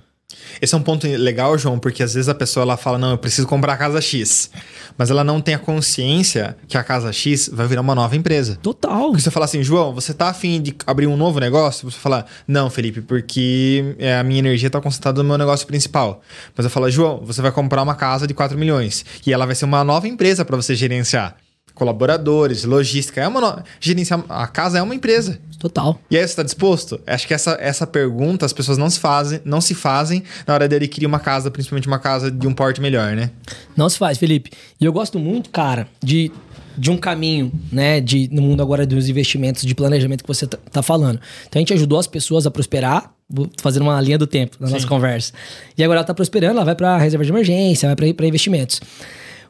Esse é um ponto legal, João, porque às vezes a pessoa ela fala: não, eu preciso comprar a casa X. Mas ela não tem a consciência que a casa X vai virar uma nova empresa. Total. Porque você fala assim, João, você tá afim de abrir um novo negócio? Você fala, não, Felipe, porque é, a minha energia tá concentrada no meu negócio principal. Mas eu falo, João, você vai comprar uma casa de 4 milhões e ela vai ser uma nova empresa para você gerenciar colaboradores, logística. É uma no... gerenciar a casa é uma empresa. Total. E aí você está disposto? Acho que essa, essa pergunta as pessoas não se fazem, não se fazem na hora de adquirir uma casa, principalmente uma casa de um porte melhor, né? Não se faz, Felipe. E eu gosto muito, cara, de, de um caminho, né, de no mundo agora dos investimentos, de planejamento que você tá, tá falando. Então a gente ajudou as pessoas a prosperar, vou fazer uma linha do tempo na nossa conversa. E agora ela tá prosperando, ela vai para reserva de emergência, vai para investimentos.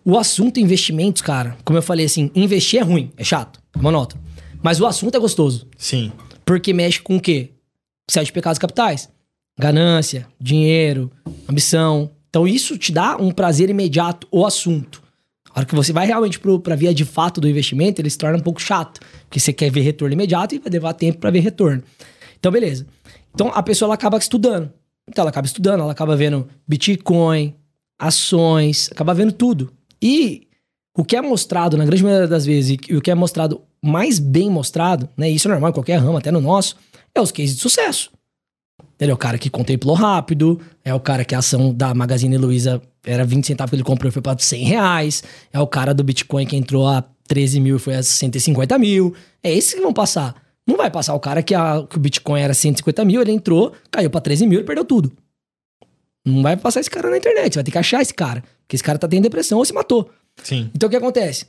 O assunto investimentos, cara, como eu falei assim, investir é ruim, é chato, é monótono. Mas o assunto é gostoso. Sim. Porque mexe com o quê? Sete pecados capitais. Ganância, dinheiro, ambição. Então isso te dá um prazer imediato, o assunto. A hora que você vai realmente para a via de fato do investimento, ele se torna um pouco chato. Porque você quer ver retorno imediato e vai levar tempo para ver retorno. Então, beleza. Então a pessoa ela acaba estudando. Então ela acaba estudando, ela acaba vendo Bitcoin, ações, acaba vendo tudo. E o que é mostrado, na grande maioria das vezes, e o que é mostrado mais bem mostrado, né? Isso é normal em qualquer ramo, até no nosso, é os cases de sucesso. Ele é o cara que contemplou rápido, é o cara que a ação da Magazine Luiza era 20 centavos que ele comprou e foi para 100 reais, é o cara do Bitcoin que entrou a 13 mil e foi a 150 mil. É esses que vão passar. Não vai passar o cara que, a, que o Bitcoin era 150 mil, ele entrou, caiu para 13 mil e perdeu tudo. Não vai passar esse cara na internet, vai ter que achar esse cara. Porque esse cara tá tendo depressão ou se matou. Sim. Então o que acontece?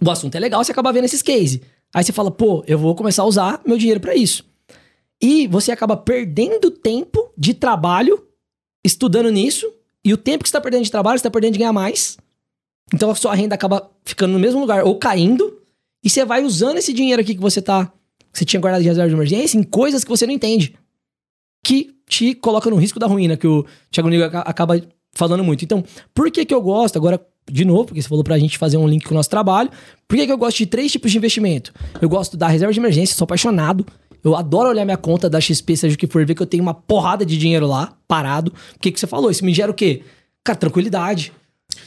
O assunto é legal, você acaba vendo esses cases. Aí você fala, pô, eu vou começar a usar meu dinheiro para isso. E você acaba perdendo tempo de trabalho estudando nisso. E o tempo que você tá perdendo de trabalho, você tá perdendo de ganhar mais. Então a sua renda acaba ficando no mesmo lugar ou caindo. E você vai usando esse dinheiro aqui que você tá. Que você tinha guardado de reserva de emergência em coisas que você não entende. Que te coloca no risco da ruína, que o Thiago Nigo acaba falando muito. Então, por que que eu gosto, agora, de novo, porque você falou pra gente fazer um link com o nosso trabalho, por que que eu gosto de três tipos de investimento? Eu gosto da reserva de emergência, sou apaixonado. Eu adoro olhar minha conta da XP, seja o que for, ver que eu tenho uma porrada de dinheiro lá, parado. O que que você falou? Isso me gera o quê? Cara, tranquilidade.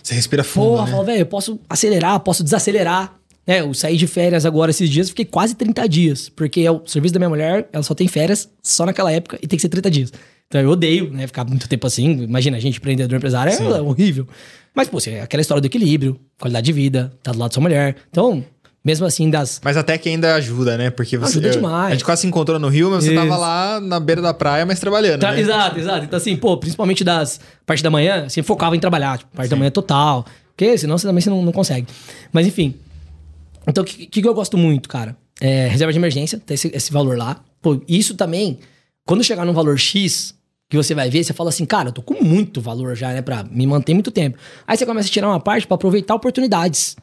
Você respira fundo, Porra, né? fala, velho, eu posso acelerar, posso desacelerar. É, eu saí de férias agora esses dias, fiquei quase 30 dias. Porque é o serviço da minha mulher, ela só tem férias só naquela época e tem que ser 30 dias. Então eu odeio, né, ficar muito tempo assim. Imagina, a gente empreendedor empresário é, Sim. é horrível. Mas, pô, é aquela história do equilíbrio, qualidade de vida, tá do lado da sua mulher. Então, mesmo assim, das. Mas até que ainda ajuda, né? Porque você. Ajuda demais. A gente quase se encontrou no Rio, mas você Isso. tava lá na beira da praia, mas trabalhando. Tá, né? Exato, exato. Então, assim, pô, principalmente das parte da manhã, você focava em trabalhar, tipo, parte da manhã total. Porque senão você também você não, não consegue. Mas enfim. Então, o que, que eu gosto muito, cara? É, reserva de emergência, tem esse, esse valor lá. Pô, isso também, quando chegar num valor X, que você vai ver, você fala assim, cara, eu tô com muito valor já, né, pra me manter muito tempo. Aí você começa a tirar uma parte pra aproveitar oportunidades.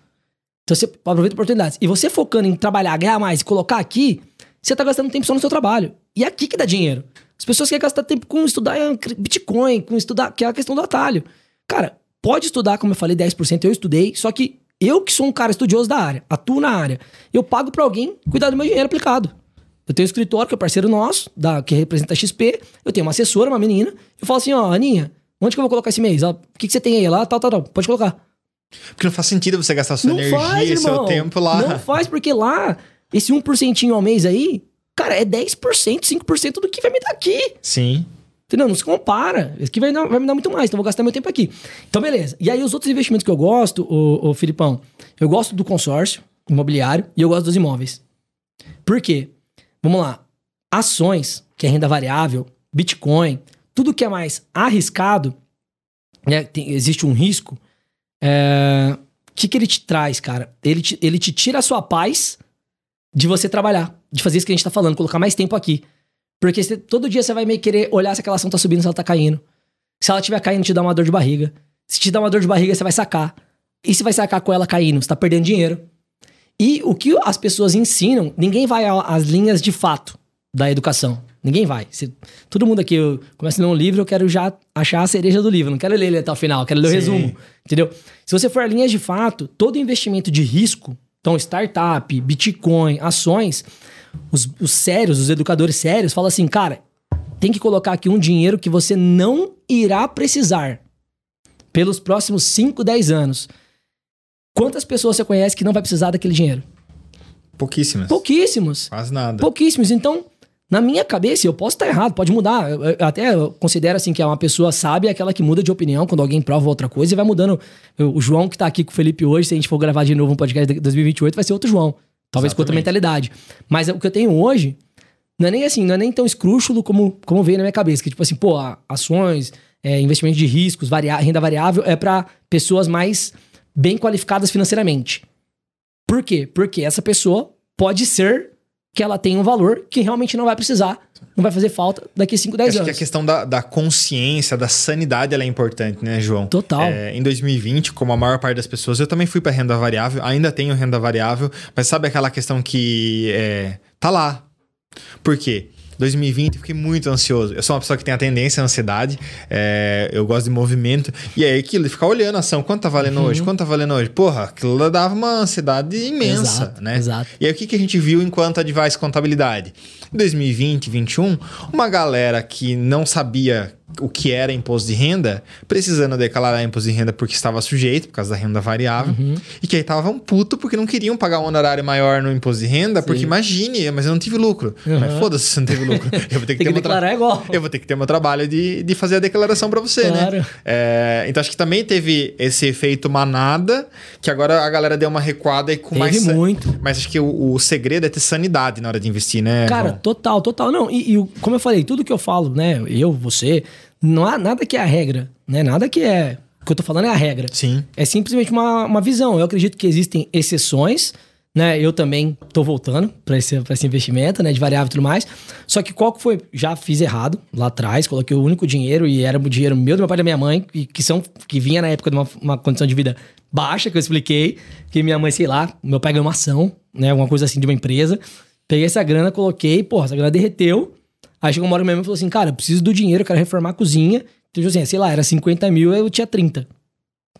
Então você aproveita oportunidades. E você focando em trabalhar, ganhar mais e colocar aqui, você tá gastando tempo só no seu trabalho. E é aqui que dá dinheiro. As pessoas querem gastar tempo com estudar eh, Bitcoin, com estudar, que é a questão do atalho. Cara, pode estudar, como eu falei, 10%, eu estudei, só que eu que sou um cara estudioso da área, atuo na área, eu pago pra alguém cuidar do meu dinheiro aplicado. Eu tenho um escritório, que é parceiro nosso, da, que representa a XP, eu tenho uma assessora, uma menina, eu falo assim, ó, Aninha, onde que eu vou colocar esse mês? O que, que você tem aí? Lá, tal, tal, tal, pode colocar. Porque não faz sentido você gastar sua Não energia faz, e seu tempo lá. Não faz, porque lá, esse 1% ao mês aí, cara, é 10%, 5% do que vai me dar aqui. Sim. Entendeu? Não se compara. Esse aqui vai, vai me dar muito mais, então vou gastar meu tempo aqui. Então, beleza. E aí, os outros investimentos que eu gosto, ô, ô Filipão, eu gosto do consórcio imobiliário e eu gosto dos imóveis. Por quê? Vamos lá. Ações, que é renda variável, Bitcoin, tudo que é mais arriscado, né, tem- existe um risco. é, O que, que ele te traz, cara? Ele te, ele te tira a sua paz de você trabalhar, de fazer isso que a gente tá falando, colocar mais tempo aqui. Porque você- todo dia você vai meio querer olhar se aquela ação tá subindo, se ela tá caindo. Se ela estiver caindo, te dá uma dor de barriga. Se te dá uma dor de barriga, você vai sacar. E se vai sacar com ela caindo, você tá perdendo dinheiro. E o que as pessoas ensinam, ninguém vai às linhas de fato da educação. Ninguém vai. Se- todo mundo aqui, eu começo a ler um livro, eu quero já achar a cereja do livro. Não quero ler ele até o final, quero ler o Sim. resumo. Entendeu? Se você for a linhas de fato, todo investimento de risco, então startup, Bitcoin, ações, os, os sérios, os educadores sérios, falam assim, cara, tem que colocar aqui um dinheiro que você não irá precisar pelos próximos 5, 10 anos. Quantas pessoas você conhece que não vai precisar daquele dinheiro? Pouquíssimas. Pouquíssimos. Quase nada. Pouquíssimos. Então, na minha cabeça, eu posso estar errado, pode mudar. Eu, até considero assim que é uma pessoa sábia aquela que muda de opinião quando alguém prova outra coisa e vai mudando. O João que tá aqui com o Felipe hoje, se a gente for gravar de novo um podcast de 2028, vai ser outro João. Talvez com outra mentalidade. Mas o que eu tenho hoje não é nem assim, não é nem tão escrúxulo como, como veio na minha cabeça. Que tipo assim, pô, ações, é, investimento de riscos, varia- renda variável é para pessoas mais bem qualificadas financeiramente. Por quê? Porque essa pessoa pode ser que ela tenha um valor que realmente não vai precisar, não vai fazer falta daqui a 5, 10 Acho que anos. a questão da, da consciência, da sanidade, ela é importante, né, João? Total. É, em 2020, como a maior parte das pessoas, eu também fui para renda variável, ainda tenho renda variável, mas sabe aquela questão que é, tá lá. Por quê? 2020 eu fiquei muito ansioso. Eu sou uma pessoa que tem a tendência à ansiedade, é, eu gosto de movimento, e aí aquilo, de ficar olhando a ação, quanto tá valendo Uhum. hoje, quanto tá valendo hoje? Porra, aquilo dava uma ansiedade imensa, Exato, né? exato. E aí o que, que a gente viu enquanto Advice Contabilidade? Em 2020, 2021, uma galera que não sabia o que era imposto de renda, precisando declarar imposto de renda porque estava sujeito, por causa da renda variável, Uhum. e que aí estavam puto porque não queriam pagar um honorário maior no imposto de renda, porque imagine, mas eu não tive lucro. Uhum. Mas foda-se se não teve lucro. Eu vou ter que ter que meu tra- declarar igual. eu vou ter que ter meu trabalho de, de fazer a declaração para você, Claro. né? É, então acho que também teve esse efeito manada, que agora a galera deu uma recuada e com Teve mais. muito. Mas acho que o, o segredo é ter sanidade na hora de investir, né? Cara, João? total, total. Não, e, e como eu falei, tudo que eu falo, né? Eu, você, não há nada que é a regra, né? Nada que é. O que eu tô falando é a regra. Sim. É simplesmente uma, uma visão. Eu acredito que existem exceções, né? Eu também tô voltando para esse, pra esse investimento, né? De variável e tudo mais. Só que qual que foi? Já fiz errado lá atrás, coloquei o único dinheiro e era o dinheiro meu, do meu pai e da minha mãe, que, que, são, que vinha na época de uma, uma condição de vida baixa, que eu expliquei. Que minha mãe, sei lá, meu pai ganhou uma ação, né? Alguma coisa assim de uma empresa. Peguei essa grana, coloquei, porra, essa grana derreteu. Aí chegou uma hora que minha mãe falou assim: cara, eu preciso do dinheiro, eu quero reformar a cozinha. Então, tipo assim, sei lá, era 50 mil, eu tinha 30.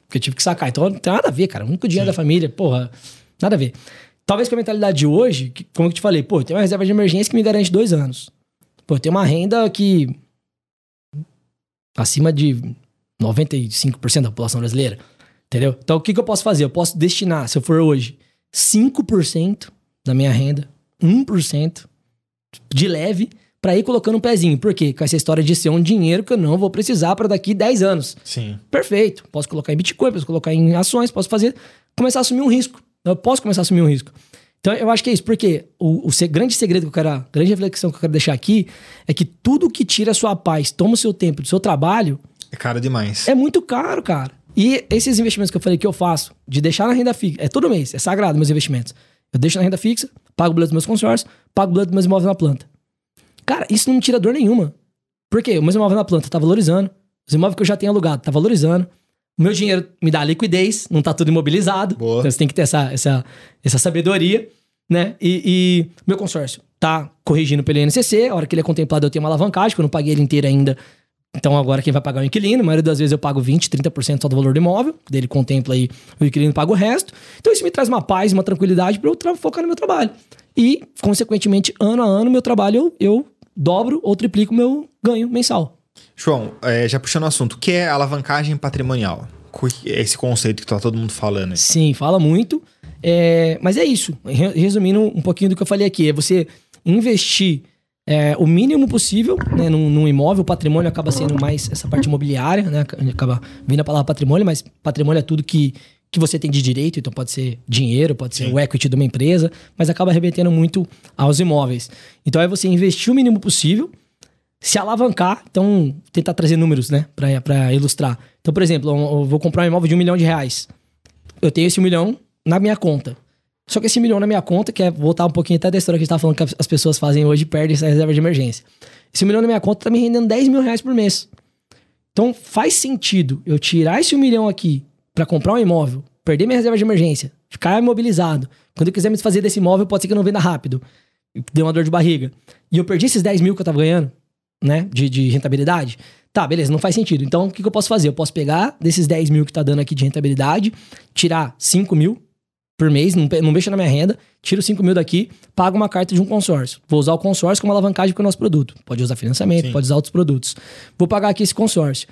Porque eu tive que sacar. Então não tem nada a ver, cara. O único dinheiro da família, porra, nada a ver. Talvez com a mentalidade de hoje, que- como eu te falei, pô, tenho uma reserva de emergência que me garante dois anos. Pô, eu tenho uma renda que. acima de 95% da população brasileira. Entendeu? Então o que, que eu posso fazer? Eu posso destinar, se eu for hoje, 5% da minha renda, 1% de leve, pra ir colocando um pezinho. Por quê? Com essa história de ser um dinheiro que eu não vou precisar para daqui 10 anos. Sim. Perfeito. Posso colocar em Bitcoin, posso colocar em ações, posso fazer, começar a assumir um risco. Eu posso começar a assumir um risco. Então, eu acho que é isso, porque o, o grande segredo que eu quero, a grande reflexão que eu quero deixar aqui é que tudo que tira a sua paz, toma o seu tempo do seu trabalho, É caro demais. é muito caro, cara. E esses investimentos que eu falei que eu faço, de deixar na renda fixa, é todo mês, é sagrado meus investimentos. Eu deixo na renda fixa, pago o boleto dos meus consórcios, pago o boleto dos meus imóveis na planta. Cara, isso não me tira dor nenhuma. Por quê? O meu imóvel na planta tá valorizando, os imóveis que eu já tenho alugado tá valorizando, o meu dinheiro me dá liquidez, não tá tudo imobilizado. Boa. Então você tem que ter essa, essa, essa sabedoria, né? E, e meu consórcio tá corrigindo pelo INCC, a hora que ele é contemplado eu tenho uma alavancagem, que eu não paguei ele inteiro ainda. Então agora quem vai pagar é o inquilino, a maioria das vezes eu pago 20, 30% só do valor do imóvel, daí ele contempla aí, o inquilino paga o resto. Então isso me traz uma paz, uma tranquilidade para eu focar no meu trabalho. E, consequentemente, ano a ano, meu trabalho eu, eu dobro ou triplico o meu ganho mensal. João, é, já puxando o assunto, o que é alavancagem patrimonial? Esse conceito que tá todo mundo falando. aí. Sim, fala muito. É, mas é isso. Re- Resumindo um pouquinho do que eu falei aqui, é você investir é, o mínimo possível né, num, num imóvel. O patrimônio acaba sendo mais essa parte imobiliária, né? Acaba vindo a palavra patrimônio, mas patrimônio é tudo que, que você tem de direito. Então pode ser dinheiro, pode ser Sim. o equity de uma empresa, mas acaba remetendo muito aos imóveis. Então é você investir o mínimo possível, se alavancar, então tentar trazer números, né, pra, pra ilustrar. Então, por exemplo, eu vou comprar um imóvel de um milhão de reais eu tenho esse um milhão na minha conta. Só que esse milhão na minha conta, que é voltar um pouquinho até da história que a gente tava falando que as pessoas fazem hoje, perdem essa reserva de emergência. Esse milhão na minha conta tá me rendendo 10 mil reais por mês. Então faz sentido eu tirar esse um milhão aqui pra comprar um imóvel, perder minha reserva de emergência, ficar imobilizado. Quando eu quiser me desfazer desse imóvel, pode ser que eu não venda rápido. Deu uma dor de barriga. E eu perdi esses 10 mil que eu tava ganhando, né? De, de rentabilidade. Tá, beleza, não faz sentido. Então, o que, que eu posso fazer? Eu posso pegar desses 10 mil que tá dando aqui de rentabilidade, tirar 5 mil por mês, não, não mexa na minha renda, tiro 5 mil daqui, pago uma carta de um consórcio. Vou usar o consórcio como alavancagem para o nosso produto. Pode usar financiamento, Sim. pode usar outros produtos. Vou pagar aqui esse consórcio.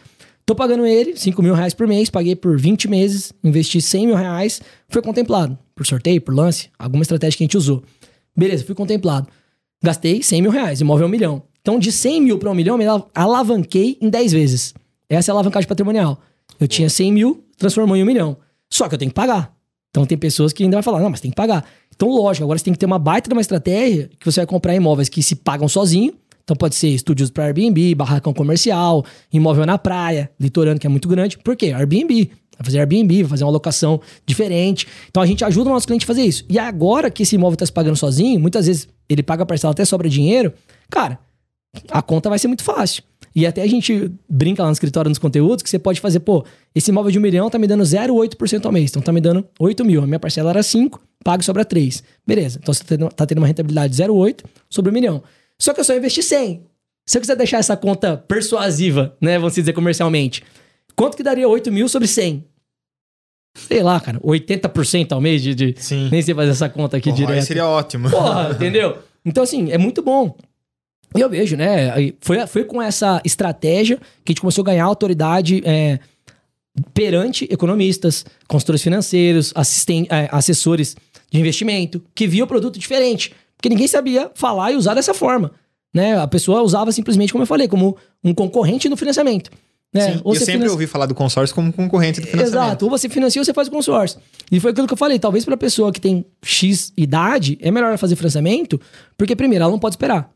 Tô pagando ele 5 mil reais por mês, paguei por 20 meses, investi 100 mil reais, foi contemplado. Por sorteio, por lance, alguma estratégia que a gente usou. Beleza, fui contemplado. Gastei 100 mil reais, imóvel é um milhão. Então, de 100 mil para um milhão, me ala- alavanquei em 10 vezes. Essa é a alavancagem patrimonial. Eu tinha 100 mil, transformou em um milhão. Só que eu tenho que pagar. Então, tem pessoas que ainda vai falar, não, mas tem que pagar. Então, lógico, agora você tem que ter uma baita de uma estratégia que você vai comprar imóveis que se pagam sozinho. Então, pode ser estúdios para Airbnb, barracão comercial, imóvel na praia, litorâneo, que é muito grande. Por quê? Airbnb. Vai fazer Airbnb, vai fazer uma locação diferente. Então a gente ajuda o nosso cliente a fazer isso. E agora que esse imóvel está se pagando sozinho, muitas vezes ele paga a parcela até sobra dinheiro, cara, a conta vai ser muito fácil. E até a gente brinca lá no escritório nos conteúdos que você pode fazer, pô, esse imóvel de um milhão tá me dando 0,8% ao mês. Então tá me dando 8 mil. A minha parcela era 5, pago sobra 3. Beleza. Então você tá tendo, tá uma rentabilidade de 0,8 sobre um milhão. Só que eu só investi 100. Se eu quiser deixar essa conta persuasiva, né, vamos dizer comercialmente, quanto que daria 8 mil sobre 100? Sei lá, cara, 80% ao mês de, de- Sim. Nem sei fazer essa conta aqui ROI direto. seria ótimo. Porra, entendeu? Então, assim, é muito bom. E eu vejo, né? Foi, foi com essa estratégia que a gente começou a ganhar autoridade é, perante economistas, consultores financeiros, é, assessores de investimento, que via o produto diferente. Porque ninguém sabia falar e usar dessa forma. Né? A pessoa usava simplesmente, como eu falei, como um concorrente no financiamento. Né? Sim, eu sempre finan- ouvi falar do consórcio como concorrente do financiamento. Exato. Ou você financia ou você faz o consórcio. E foi aquilo que eu falei. Talvez para pessoa que tem X idade, é melhor fazer financiamento, porque primeiro, ela não pode esperar.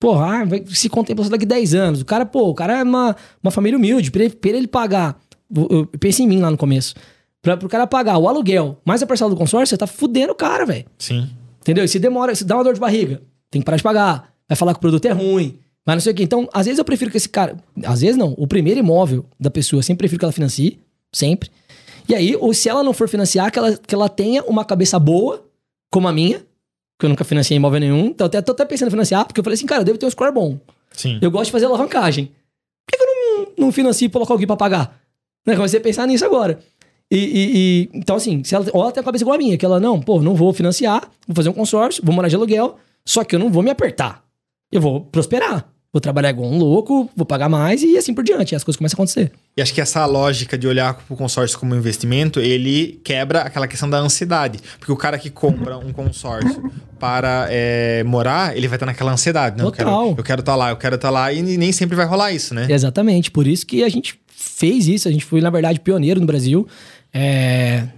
Porra, ah, vai- se contempla só daqui 10 anos. O cara, pô, o cara é uma, uma família humilde. Pra ele, pra ele pagar. Eu pensei em mim lá no começo. Pra, pro cara pagar o aluguel mais a parcela do consórcio, você tá fudendo o cara, velho. Sim. Entendeu? E se demora, se dá uma dor de barriga, tem que parar de pagar. Vai falar que o produto é ruim. Mas não sei o quê. Então, às vezes eu prefiro que esse cara. Às vezes não. O primeiro imóvel da pessoa, eu sempre prefiro que ela financie. Sempre. E aí, ou se ela não for financiar, que ela, que ela tenha uma cabeça boa, como a minha, que eu nunca financiei imóvel nenhum. Então, até, tô até pensando em financiar, porque eu falei assim, cara, eu devo ter um score bom. Sim. Eu gosto de fazer alavancagem. Por que, que eu não, não financio e colocar alguém pra pagar? Né? Comecei a pensar nisso agora. E, e- e- então, assim, se ela, ou ela tem a cabeça igual a minha, que ela, não, pô, não vou financiar, vou fazer um consórcio, vou morar de aluguel, só que eu não vou me apertar. Eu vou prosperar. Vou trabalhar igual um louco, vou pagar mais e assim por diante. E as coisas começam a acontecer. E acho que essa lógica de olhar para o consórcio como investimento, ele quebra aquela questão da ansiedade. Porque o cara que compra um consórcio para é, morar, ele vai estar naquela ansiedade. Não, Total. Eu quero estar lá, eu quero estar lá. E nem sempre vai rolar isso, né? Exatamente. Por isso que a gente fez isso. A gente foi, na verdade, pioneiro no Brasil. É,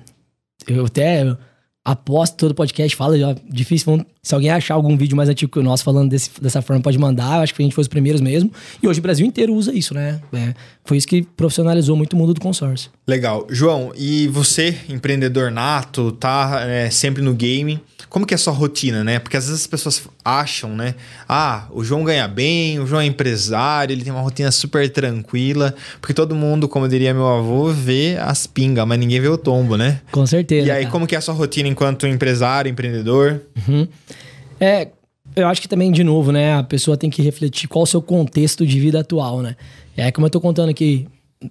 Eu até aposto todo podcast, fala, já, difícil. Se alguém achar algum vídeo mais antigo que o nosso falando desse- dessa forma, pode mandar. Eu acho que a gente foi os primeiros mesmo. E hoje o Brasil inteiro usa isso, né? É, foi isso que profissionalizou muito o mundo do consórcio. Legal. João, e você, empreendedor nato, tá é, sempre no game, como que é a sua rotina, né? Porque às vezes as pessoas acham, né? Ah, o João ganha bem, o João é empresário, ele tem uma rotina super tranquila, porque todo mundo, como diria meu avô, vê as pingas, mas ninguém vê o tombo, né? Com certeza. E aí, cara. como que é a sua rotina enquanto empresário, empreendedor? Uhum. É, eu acho que também, de novo, né, a pessoa tem que refletir qual o seu contexto de vida atual, né? É como eu tô contando aqui,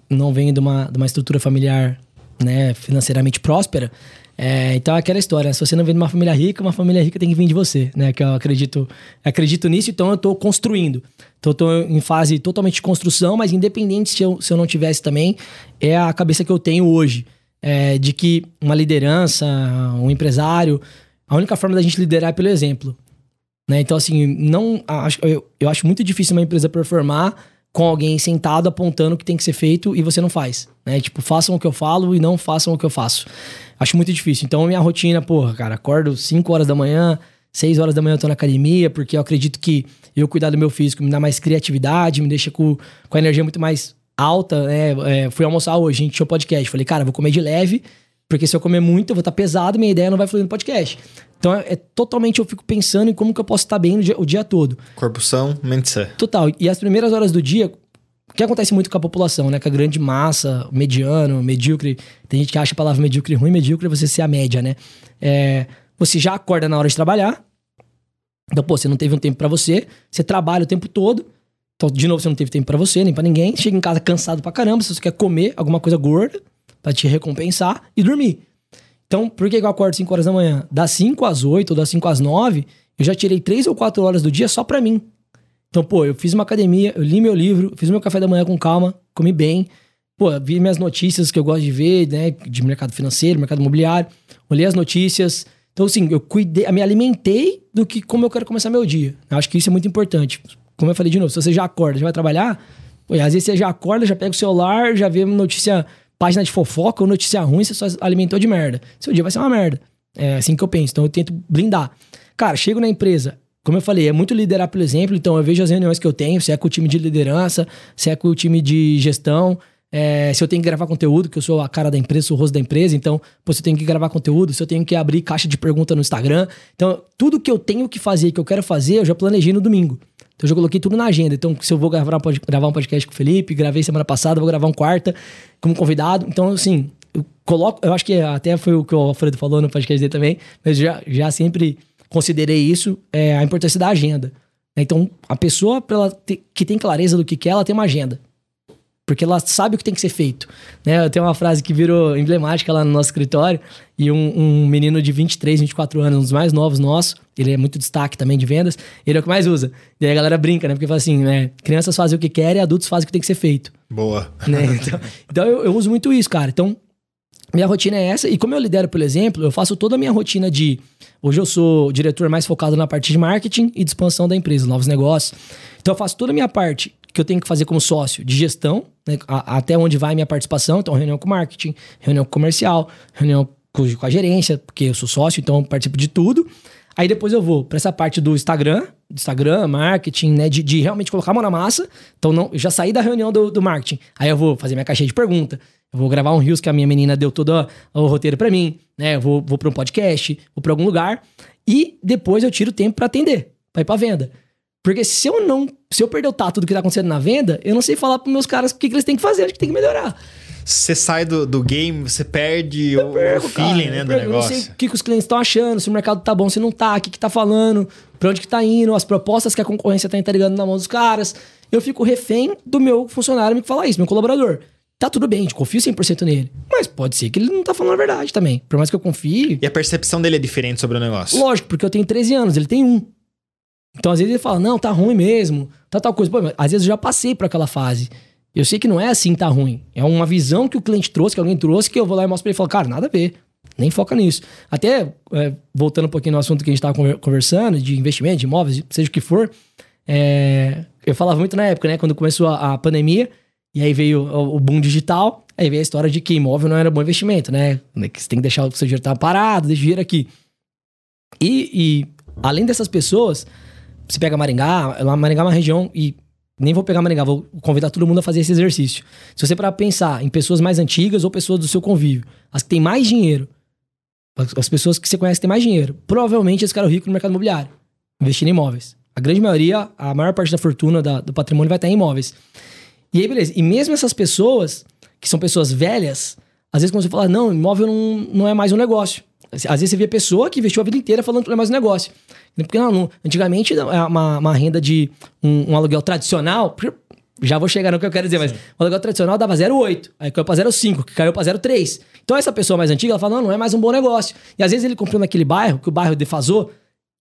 não venho de uma, de uma estrutura familiar, né, financeiramente próspera. É, então é aquela história, né? se você não vem de uma família rica, uma família rica tem que vir de você, né? Que eu acredito, acredito nisso, então eu tô construindo. Então eu tô em fase totalmente de construção, mas independente se eu, se eu não tivesse também, é a cabeça que eu tenho hoje. É, de que uma liderança, um empresário, a única forma da gente liderar é pelo exemplo. Né? Então, assim, não, eu, eu acho muito difícil uma empresa performar com alguém sentado apontando o que tem que ser feito e você não faz. Né? Tipo, façam o que eu falo e não façam o que eu faço. Acho muito difícil. Então, minha rotina, porra, cara, acordo 5 horas da manhã, 6 horas da manhã eu tô na academia, porque eu acredito que eu cuidar do meu físico me dá mais criatividade, me deixa com, com a energia muito mais alta. Né? É, fui almoçar hoje, a gente tinha podcast. Falei, cara, vou comer de leve, porque se eu comer muito, eu vou estar pesado, minha ideia não vai fluir no podcast. Então, é, é totalmente eu fico pensando em como que eu posso estar bem o dia, o dia todo. Corpo são, mente sã. Total. E as primeiras horas do dia, o que acontece muito com a população, né? Com a grande massa, mediano, medíocre. Tem gente que acha a palavra medíocre ruim, medíocre é você ser a média, né? É, você já acorda na hora de trabalhar. Então, pô, você não teve um tempo pra você, você trabalha o tempo todo. Então, de novo, você não teve tempo pra você, nem pra ninguém. Chega em casa cansado pra caramba, se você quer comer alguma coisa gorda pra te recompensar e dormir. Então, por que eu acordo 5 horas da manhã? Das 5 às 8 ou das 5 às 9, eu já tirei 3 ou 4 horas do dia só pra mim. Então, pô, eu fiz uma academia, eu li meu livro, fiz meu café da manhã com calma, comi bem. Pô, vi minhas notícias que eu gosto de ver, né? De mercado financeiro, mercado imobiliário. Olhei as notícias. Então, assim, eu cuidei, me alimentei do que como eu quero começar meu dia. Eu acho que isso é muito importante. Como eu falei de novo, se você já acorda, já vai trabalhar, pô, às vezes você já acorda, já pega o celular, já vê notícia, página de fofoca ou notícia ruim, você só alimentou de merda. Seu dia vai ser uma merda. É assim que eu penso. Então eu tento blindar. Cara, chego na empresa, como eu falei, é muito liderar pelo exemplo, então eu vejo as reuniões que eu tenho, se é com o time de liderança, se é com o time de gestão, é, se eu tenho que gravar conteúdo, que eu sou a cara da empresa, sou o rosto da empresa, então, pô, se eu tenho que gravar conteúdo, se eu tenho que abrir caixa de pergunta no Instagram. Então, tudo que eu tenho que fazer, que eu quero fazer, eu já planejei no domingo. Então, eu já coloquei tudo na agenda. Então, se eu vou gravar, gravar um podcast com o Felipe, gravei semana passada, vou gravar um quarta como convidado. Então, assim, eu coloco, eu acho que até foi o que o Alfredo falou no podcast dele também, mas já, já sempre considerei isso, é, a importância da agenda. Então, a pessoa ela ter, que tem clareza do que quer, ela tem uma agenda. Porque ela sabe o que tem que ser feito. Né? Eu tenho uma frase que virou emblemática lá no nosso escritório, e um, um menino de 23, 24 anos, um dos mais novos nossos, ele é muito destaque também de vendas, ele é o que mais usa. E aí a galera brinca, né? Porque fala assim, né? Crianças fazem o que querem, adultos fazem o que tem que ser feito. Boa. Né? Então, então eu, eu uso muito isso, cara. Então, minha rotina é essa, e como eu lidero pelo exemplo, eu faço toda a minha rotina de. Hoje eu sou diretor mais focado na parte de marketing e de expansão da empresa, novos negócios. Então eu faço toda a minha parte que eu tenho que fazer como sócio de gestão, né, a, até onde vai minha participação. Então, reunião com marketing, reunião com comercial, reunião com, com a gerência, porque eu sou sócio, então participo de tudo. Aí depois eu vou para essa parte do Instagram, Instagram, marketing, né? De, de, realmente colocar a mão na massa. Então, não, já saí da reunião do, do marketing. Aí eu vou fazer minha caixinha de pergunta. Eu vou gravar um Rios que a minha menina deu todo o roteiro para mim, né? Eu vou, vou para um podcast, vou para algum lugar. E depois eu tiro tempo para atender, para ir pra venda. Porque se eu não. Se eu perder o tato do que tá acontecendo na venda, eu não sei falar pros meus caras o que, que eles têm que fazer, onde que tem que melhorar. Você sai do, do game, você perde eu o, perco, feeling, cara, né, do negócio. Eu não sei o que, que os clientes estão achando, se o mercado tá bom, se não tá, o que, que tá falando, pra onde que tá indo, as propostas que a concorrência tá entregando na mão dos caras. Eu fico refém do meu funcionário me falar isso, meu colaborador. Tá tudo bem, a gente confia 100% nele. Mas pode ser que ele não tá falando a verdade também. Por mais que eu confie. E a percepção dele é diferente sobre o negócio? Lógico, porque eu tenho 13 anos, ele tem um. Então, às vezes ele fala, não, tá ruim mesmo, tá tal coisa. Pô, às vezes eu já passei por aquela fase. Eu sei que não é assim, tá ruim. É uma visão que o cliente trouxe, que alguém trouxe, que eu vou lá e mostro pra ele e falo, cara, nada a ver. Nem foca nisso. Até, é, voltando um pouquinho no assunto que a gente tava conversando, de investimento, de imóveis, seja o que for, é, eu falava muito na época, né? Quando começou a, a pandemia, e aí veio o, o, boom digital, aí veio a história de que imóvel não era bom investimento, né? Que você tem que deixar o seu dinheiro estar parado, deixa o dinheiro aqui. E, e além dessas pessoas, você pega Maringá, Maringá é uma região e nem vou pegar Maringá, vou convidar todo mundo a fazer esse exercício. Se você para pensar em pessoas mais antigas ou pessoas do seu convívio, as que têm mais dinheiro, as pessoas que você conhece que têm mais dinheiro, provavelmente esse cara é rico no mercado imobiliário, investindo em imóveis. A grande maioria, a maior parte da fortuna da, do patrimônio vai estar em imóveis. E aí, beleza. E mesmo essas pessoas, que são pessoas velhas, às vezes quando você fala, não, imóvel não, não é mais um negócio. Às vezes você vê pessoa que investiu a vida inteira falando que não é mais um negócio. Porque não, não antigamente é uma, uma renda de um, um, aluguel tradicional. Já vou chegar no que eu quero dizer, Sim. mas o aluguel tradicional dava 0,8, aí caiu pra 0,5, que caiu pra 0,3. Então essa pessoa mais antiga, ela fala, não, não é mais um bom negócio. E às vezes ele comprou naquele bairro, que o bairro defasou,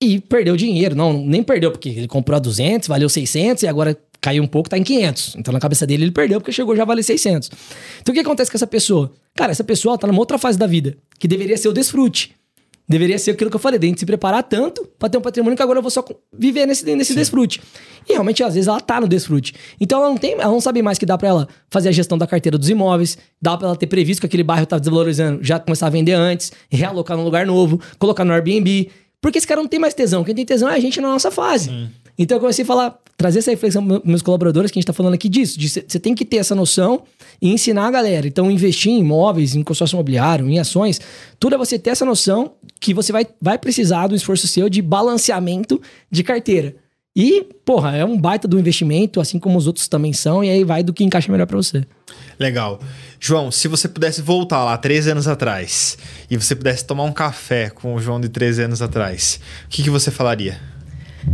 e perdeu dinheiro. Não, nem perdeu, porque ele comprou a 200, valeu 600, e agora caiu um pouco, tá em 500. Então na cabeça dele ele perdeu, porque chegou já a valer 600. Então o que acontece com essa pessoa? Cara, essa pessoa tá numa outra fase da vida, que deveria ser o desfrute. Deveria ser aquilo que eu falei, de a gente se preparar tanto para ter um patrimônio que agora eu vou só viver nesse, nesse desfrute. E realmente, às vezes, ela tá no desfrute. Então ela não tem, ela não sabe mais que dá para ela fazer a gestão da carteira dos imóveis, dá para ela ter previsto que aquele bairro tá desvalorizando, já começar a vender antes, realocar num lugar novo, colocar no Airbnb. Porque esse cara não tem mais tesão. Quem tem tesão é a gente na nossa fase. Sim. Então eu comecei a falar, trazer essa reflexão para meus colaboradores, que a gente está falando aqui disso. Você tem que ter essa noção e ensinar a galera. Então, investir em imóveis, em consórcio imobiliário, em ações, tudo é você ter essa noção que você vai, vai precisar do esforço seu de balanceamento de carteira. E, porra, é um baita do investimento, assim como os outros também são, e aí vai do que encaixa melhor para você. Legal. João, se você pudesse voltar lá três anos atrás e você pudesse tomar um café com o João de três anos atrás, o que, que você falaria?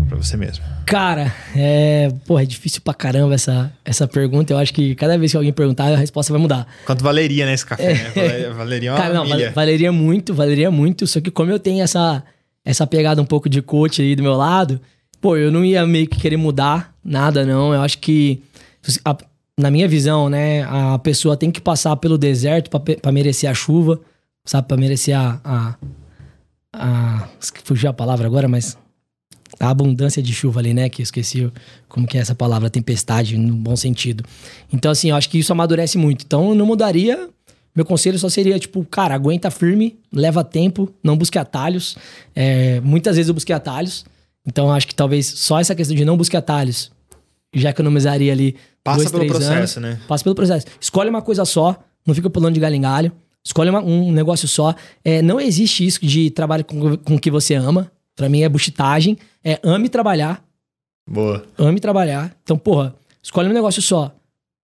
Para você mesmo? Cara, é, porra, é difícil pra caramba essa, essa pergunta. Eu acho que cada vez que alguém perguntar, a resposta vai mudar. Quanto valeria, né, esse café? É. Né? Valeria uma Cara, não, milha. valeria muito, valeria muito. Só que como eu tenho essa, essa pegada um pouco de coach aí do meu lado, pô, eu não ia meio que querer mudar nada, não. Eu acho que, a, na minha visão, né, a pessoa tem que passar pelo deserto para merecer a chuva, sabe? Pra merecer a, a, a. Fugiu a palavra agora, mas a abundância de chuva ali, né? Que eu esqueci como que é essa palavra, tempestade, no bom sentido. Então, assim, eu acho que isso amadurece muito. Então, eu não mudaria. Meu conselho só seria, tipo, cara, aguenta firme, leva tempo, não busque atalhos. É, muitas vezes eu busquei atalhos. Então, acho que talvez só essa questão de não busque atalhos já economizaria ali. Passa dois, pelo processo, anos. né? Passa pelo processo. Escolhe uma coisa só, não fica pulando de galho em galho. Escolhe uma, um negócio só. É, não existe isso de trabalho com o que você ama. Pra mim é buchitagem. É ame trabalhar. Boa. Ame trabalhar. Então, porra, escolhe um negócio só.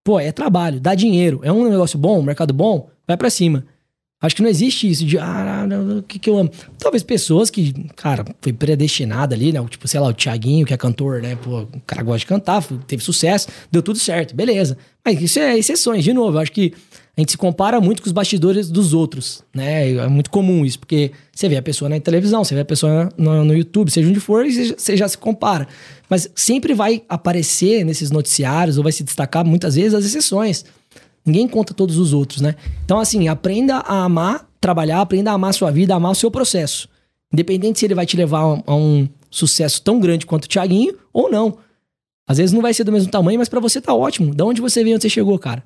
Pô, é trabalho, dá dinheiro. É um negócio bom, um mercado bom, vai para cima. Acho que não existe isso de, ah, o que, que eu amo. Talvez pessoas que, cara, foi predestinada ali, né? Tipo, sei lá, o Thiaguinho, que é cantor, né? Pô, o cara gosta de cantar, teve sucesso, deu tudo certo, beleza. Mas isso é exceções, de novo. Acho que a gente se compara muito com os bastidores dos outros, né? É muito comum isso, porque você vê a pessoa na televisão, você vê a pessoa no, no YouTube, seja onde for, e você já se compara. Mas sempre vai aparecer nesses noticiários, ou vai se destacar muitas vezes as exceções. Ninguém conta todos os outros, né? Então, assim, aprenda a amar, trabalhar, aprenda a amar a sua vida, a amar o seu processo. Independente se ele vai te levar a um, a um sucesso tão grande quanto o Thiaguinho ou não. Às vezes não vai ser do mesmo tamanho, mas para você tá ótimo. Da onde você veio, onde você chegou, cara?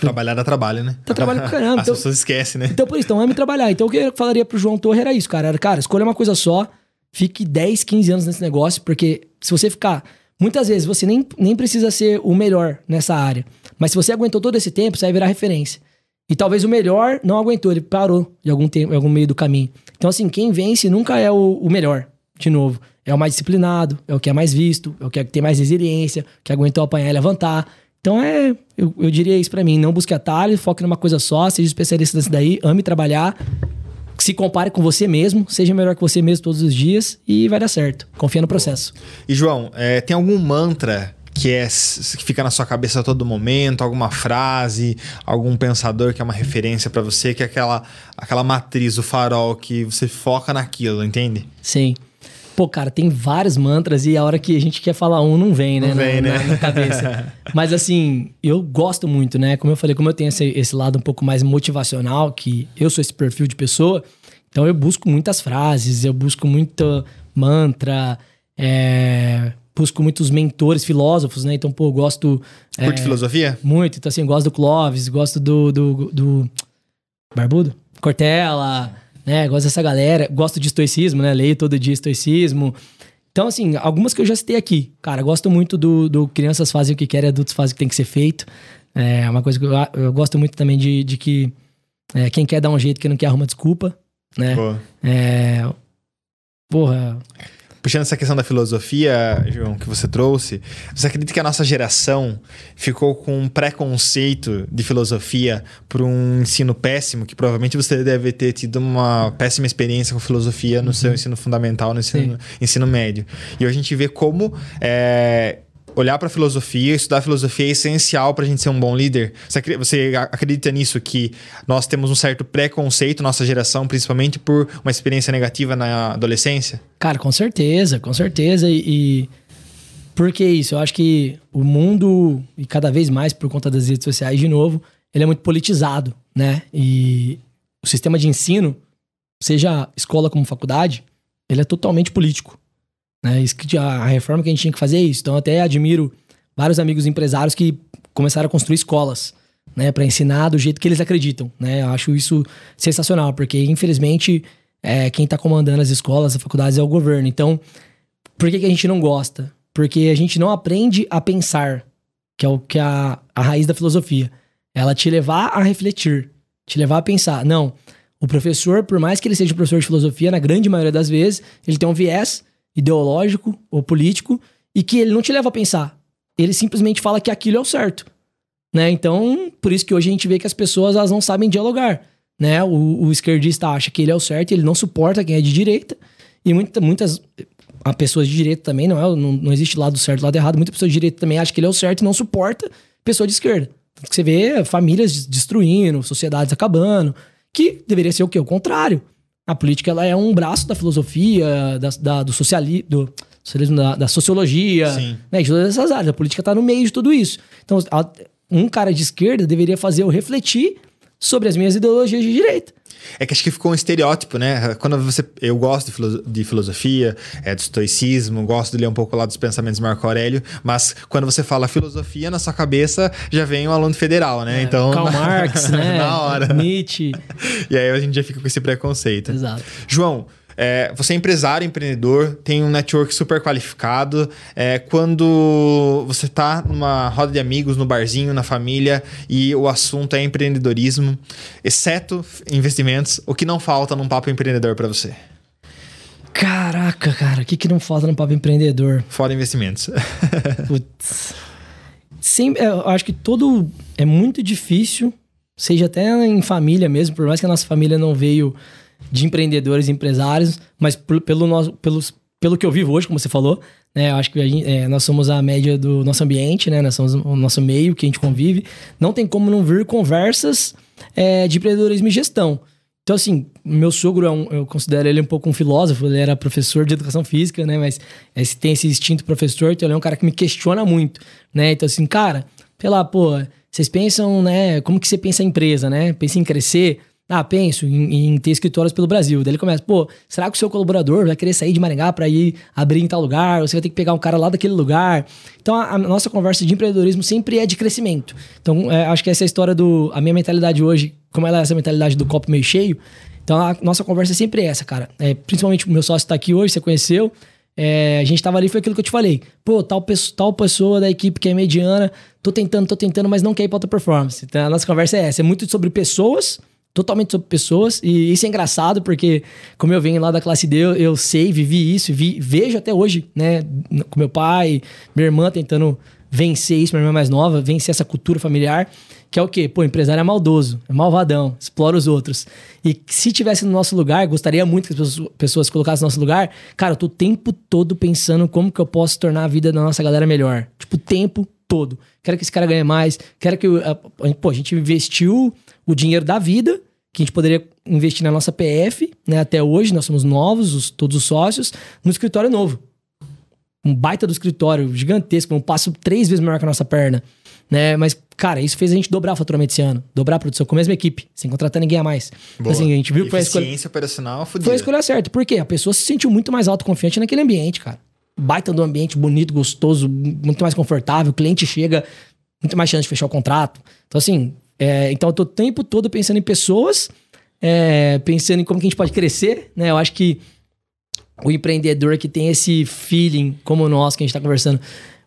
Trabalhar dá trabalho, né? Tá trabalhando pra caramba. As então, pessoas esquecem, né? Então, por isso, então ame trabalhar. Então, o que eu falaria pro João Torre era isso, cara. Era, cara, escolha uma coisa só, fique 10, 15 anos nesse negócio, porque se você ficar. Muitas vezes você nem, nem precisa ser o melhor nessa área. Mas se você aguentou todo esse tempo, você vai virar referência. E talvez o melhor não aguentou, ele parou de algum tempo, em algum meio do caminho. Então, assim, quem vence nunca é o, o melhor, de novo. É o mais disciplinado, é o que é mais visto, é o que, é, que tem mais resiliência, que aguentou apanhar e levantar. Então é, eu, eu diria isso para mim, não busque atalho, foque numa coisa só, seja especialista desse daí, ame trabalhar, se compare com você mesmo, seja melhor que você mesmo todos os dias e vai dar certo. Confia no processo. E João, é, tem algum mantra que é que fica na sua cabeça a todo momento, alguma frase, algum pensador que é uma referência para você, que é aquela aquela matriz, o farol que você foca naquilo, entende? Sim. Pô, cara, tem vários mantras e a hora que a gente quer falar um não vem, né? Não vem, na, né? Na, na cabeça. Mas assim, eu gosto muito, né? Como eu falei, como eu tenho esse, esse lado um pouco mais motivacional, que eu sou esse perfil de pessoa, então eu busco muitas frases, eu busco muito mantra, é, busco muitos mentores, filósofos, né? Então, pô, eu gosto. Curte é, filosofia? Muito. Então, assim, eu gosto do Clóvis, gosto do. do, do Barbudo? Cortella, né? Gosto dessa galera. Gosto de estoicismo, né? Leio todo dia estoicismo. Então, assim, algumas que eu já citei aqui. Cara, gosto muito do, do Crianças Fazem o que Querem, Adultos Fazem o que Tem que Ser Feito. É uma coisa que eu, eu gosto muito também de, de que é, quem quer dar um jeito, quem não quer arruma desculpa, né? Pô. É, porra, Puxando essa questão da filosofia, João, que você trouxe, você acredita que a nossa geração ficou com um preconceito de filosofia por um ensino péssimo, que provavelmente você deve ter tido uma péssima experiência com filosofia no Uhum. seu ensino fundamental, no ensino, ensino médio. E hoje a gente vê como é, olhar para filosofia, estudar filosofia é essencial para a gente ser um bom líder. Você acre- Você acredita nisso que nós temos um certo preconceito, nossa geração, principalmente por uma experiência negativa na adolescência? Cara, com certeza, com certeza. E, e por que isso? Eu acho que o mundo, e cada vez mais por conta das redes sociais, de novo, ele é muito politizado, né? E o sistema de ensino, seja escola como faculdade, ele é totalmente político. Né? Isso que a reforma que a gente tinha que fazer é isso. Então, até admiro vários amigos empresários que começaram a construir escolas, né, para ensinar do jeito que eles acreditam, né? Eu acho isso sensacional, porque infelizmente é, quem está comandando as escolas, as faculdades é o governo. Então, por que, que a gente não gosta? Porque a gente não aprende a pensar, que é o que é a, a raiz da filosofia. Ela te levar a refletir, te levar a pensar. Não, o professor, por mais que ele seja professor de filosofia, na grande maioria das vezes, ele tem um viés ideológico ou político e que ele não te leva a pensar. Ele simplesmente fala que aquilo é o certo. Né? Então, por isso que hoje a gente vê que as pessoas elas não sabem dialogar. Né? O, o esquerdista acha que ele é o certo, ele não suporta quem é de direita. E muita, muitas, a pessoas de direita também, não, é, não, não existe lado certo e lado errado. Muita pessoa de direita também acha que ele é o certo e não suporta pessoa de esquerda. Tanto que você vê famílias destruindo, sociedades acabando, que deveria ser o quê? O contrário. A política ela é um braço da filosofia, da, da do socialismo, do socialismo da, da sociologia, né, de todas essas áreas. A política está no meio de tudo isso. Então, um cara de esquerda deveria fazer eu refletir sobre as minhas ideologias de direita. É que acho que ficou um estereótipo, né? Quando você. Eu gosto de, filosofia, é, do estoicismo, gosto de ler um pouco lá dos pensamentos de Marco Aurélio, mas quando você fala filosofia, na sua cabeça já vem um aluno federal, né? É, então. Karl Marx, né? na hora. Nietzsche. E aí a gente já fica com esse preconceito. Exato. João, é, você é empresário, empreendedor, tem um network super qualificado. É, quando você está numa roda de amigos, no barzinho, na família, e o assunto é empreendedorismo, exceto investimentos, o que não falta num papo empreendedor para você? Caraca, cara, o que, que não falta no papo empreendedor? Fora investimentos. Putz. Sim, eu acho que todo. É muito difícil, seja até em família mesmo, por mais que a nossa família não veio de empreendedores e empresários, mas pelo, nosso, pelos, pelo que eu vivo hoje, como você falou, né? Eu acho que gente, é, nós somos a média do nosso ambiente, né? Nós somos o nosso meio que a gente convive. Não tem como não vir conversas é, de empreendedorismo e gestão. Então, assim, meu sogro é um, eu considero ele um pouco um filósofo, ele era professor de educação física, né? Mas é, tem esse instinto professor, então ele é um cara que me questiona muito, né? Então, assim, cara, sei lá, pô, vocês pensam, né? Como que você pensa em empresa, né? Pensa em crescer? Ah, penso em, em, ter escritórios pelo Brasil. Daí ele começa, pô, será que o seu colaborador vai querer sair de Maringá para ir abrir em tal lugar? Ou você vai ter que pegar um cara lá daquele lugar? Então a, a nossa conversa de empreendedorismo sempre é de crescimento. Então é, acho que essa é a história do. A minha mentalidade hoje, como ela é essa mentalidade do copo meio cheio, então a nossa conversa é sempre essa, cara. É, principalmente o meu sócio está aqui hoje, você conheceu. É, a gente tava ali, foi aquilo que eu te falei. Pô, tal, tal pessoa da equipe que é mediana, tô tentando, tô tentando, mas não quer ir pra outra performance. Então a nossa conversa é essa. É muito sobre pessoas totalmente sobre pessoas. E isso é engraçado porque, como eu venho lá da classe D, eu, eu sei, vivi isso, vi, vejo até hoje, né? Com meu pai, minha irmã tentando vencer isso, minha irmã mais nova, vencer essa cultura familiar, que é o quê? Pô, empresário é maldoso, é malvadão, explora os outros. E se tivesse no nosso lugar, gostaria muito que as pessoas, colocassem no nosso lugar, cara, eu tô o tempo todo pensando como que eu posso tornar a vida da nossa galera melhor. Tipo, o tempo todo. Quero que esse cara ganhe mais, quero que... Pô, a gente investiu o dinheiro da vida, que a gente poderia investir na nossa PF, né? Até hoje, nós somos novos, os, todos os sócios, no escritório novo. Um baita do escritório gigantesco, um passo três vezes maior que a nossa perna. Né? Mas, cara, isso fez a gente dobrar o faturamento esse ano, dobrar a produção com a mesma equipe, sem contratar ninguém a mais. Então, assim, a gente viu que foi a escolha. operacional fudida. Foi a escolha certa. Por quê? A pessoa se sentiu muito mais autoconfiante naquele ambiente, cara. Baita do ambiente bonito, gostoso, muito mais confortável. O cliente chega, muito mais chance de fechar o contrato. Então, assim, é, então eu tô o tempo todo pensando em pessoas, é, pensando em como que a gente pode crescer, né? Eu acho que o empreendedor que tem esse feeling como nós, que a gente tá conversando,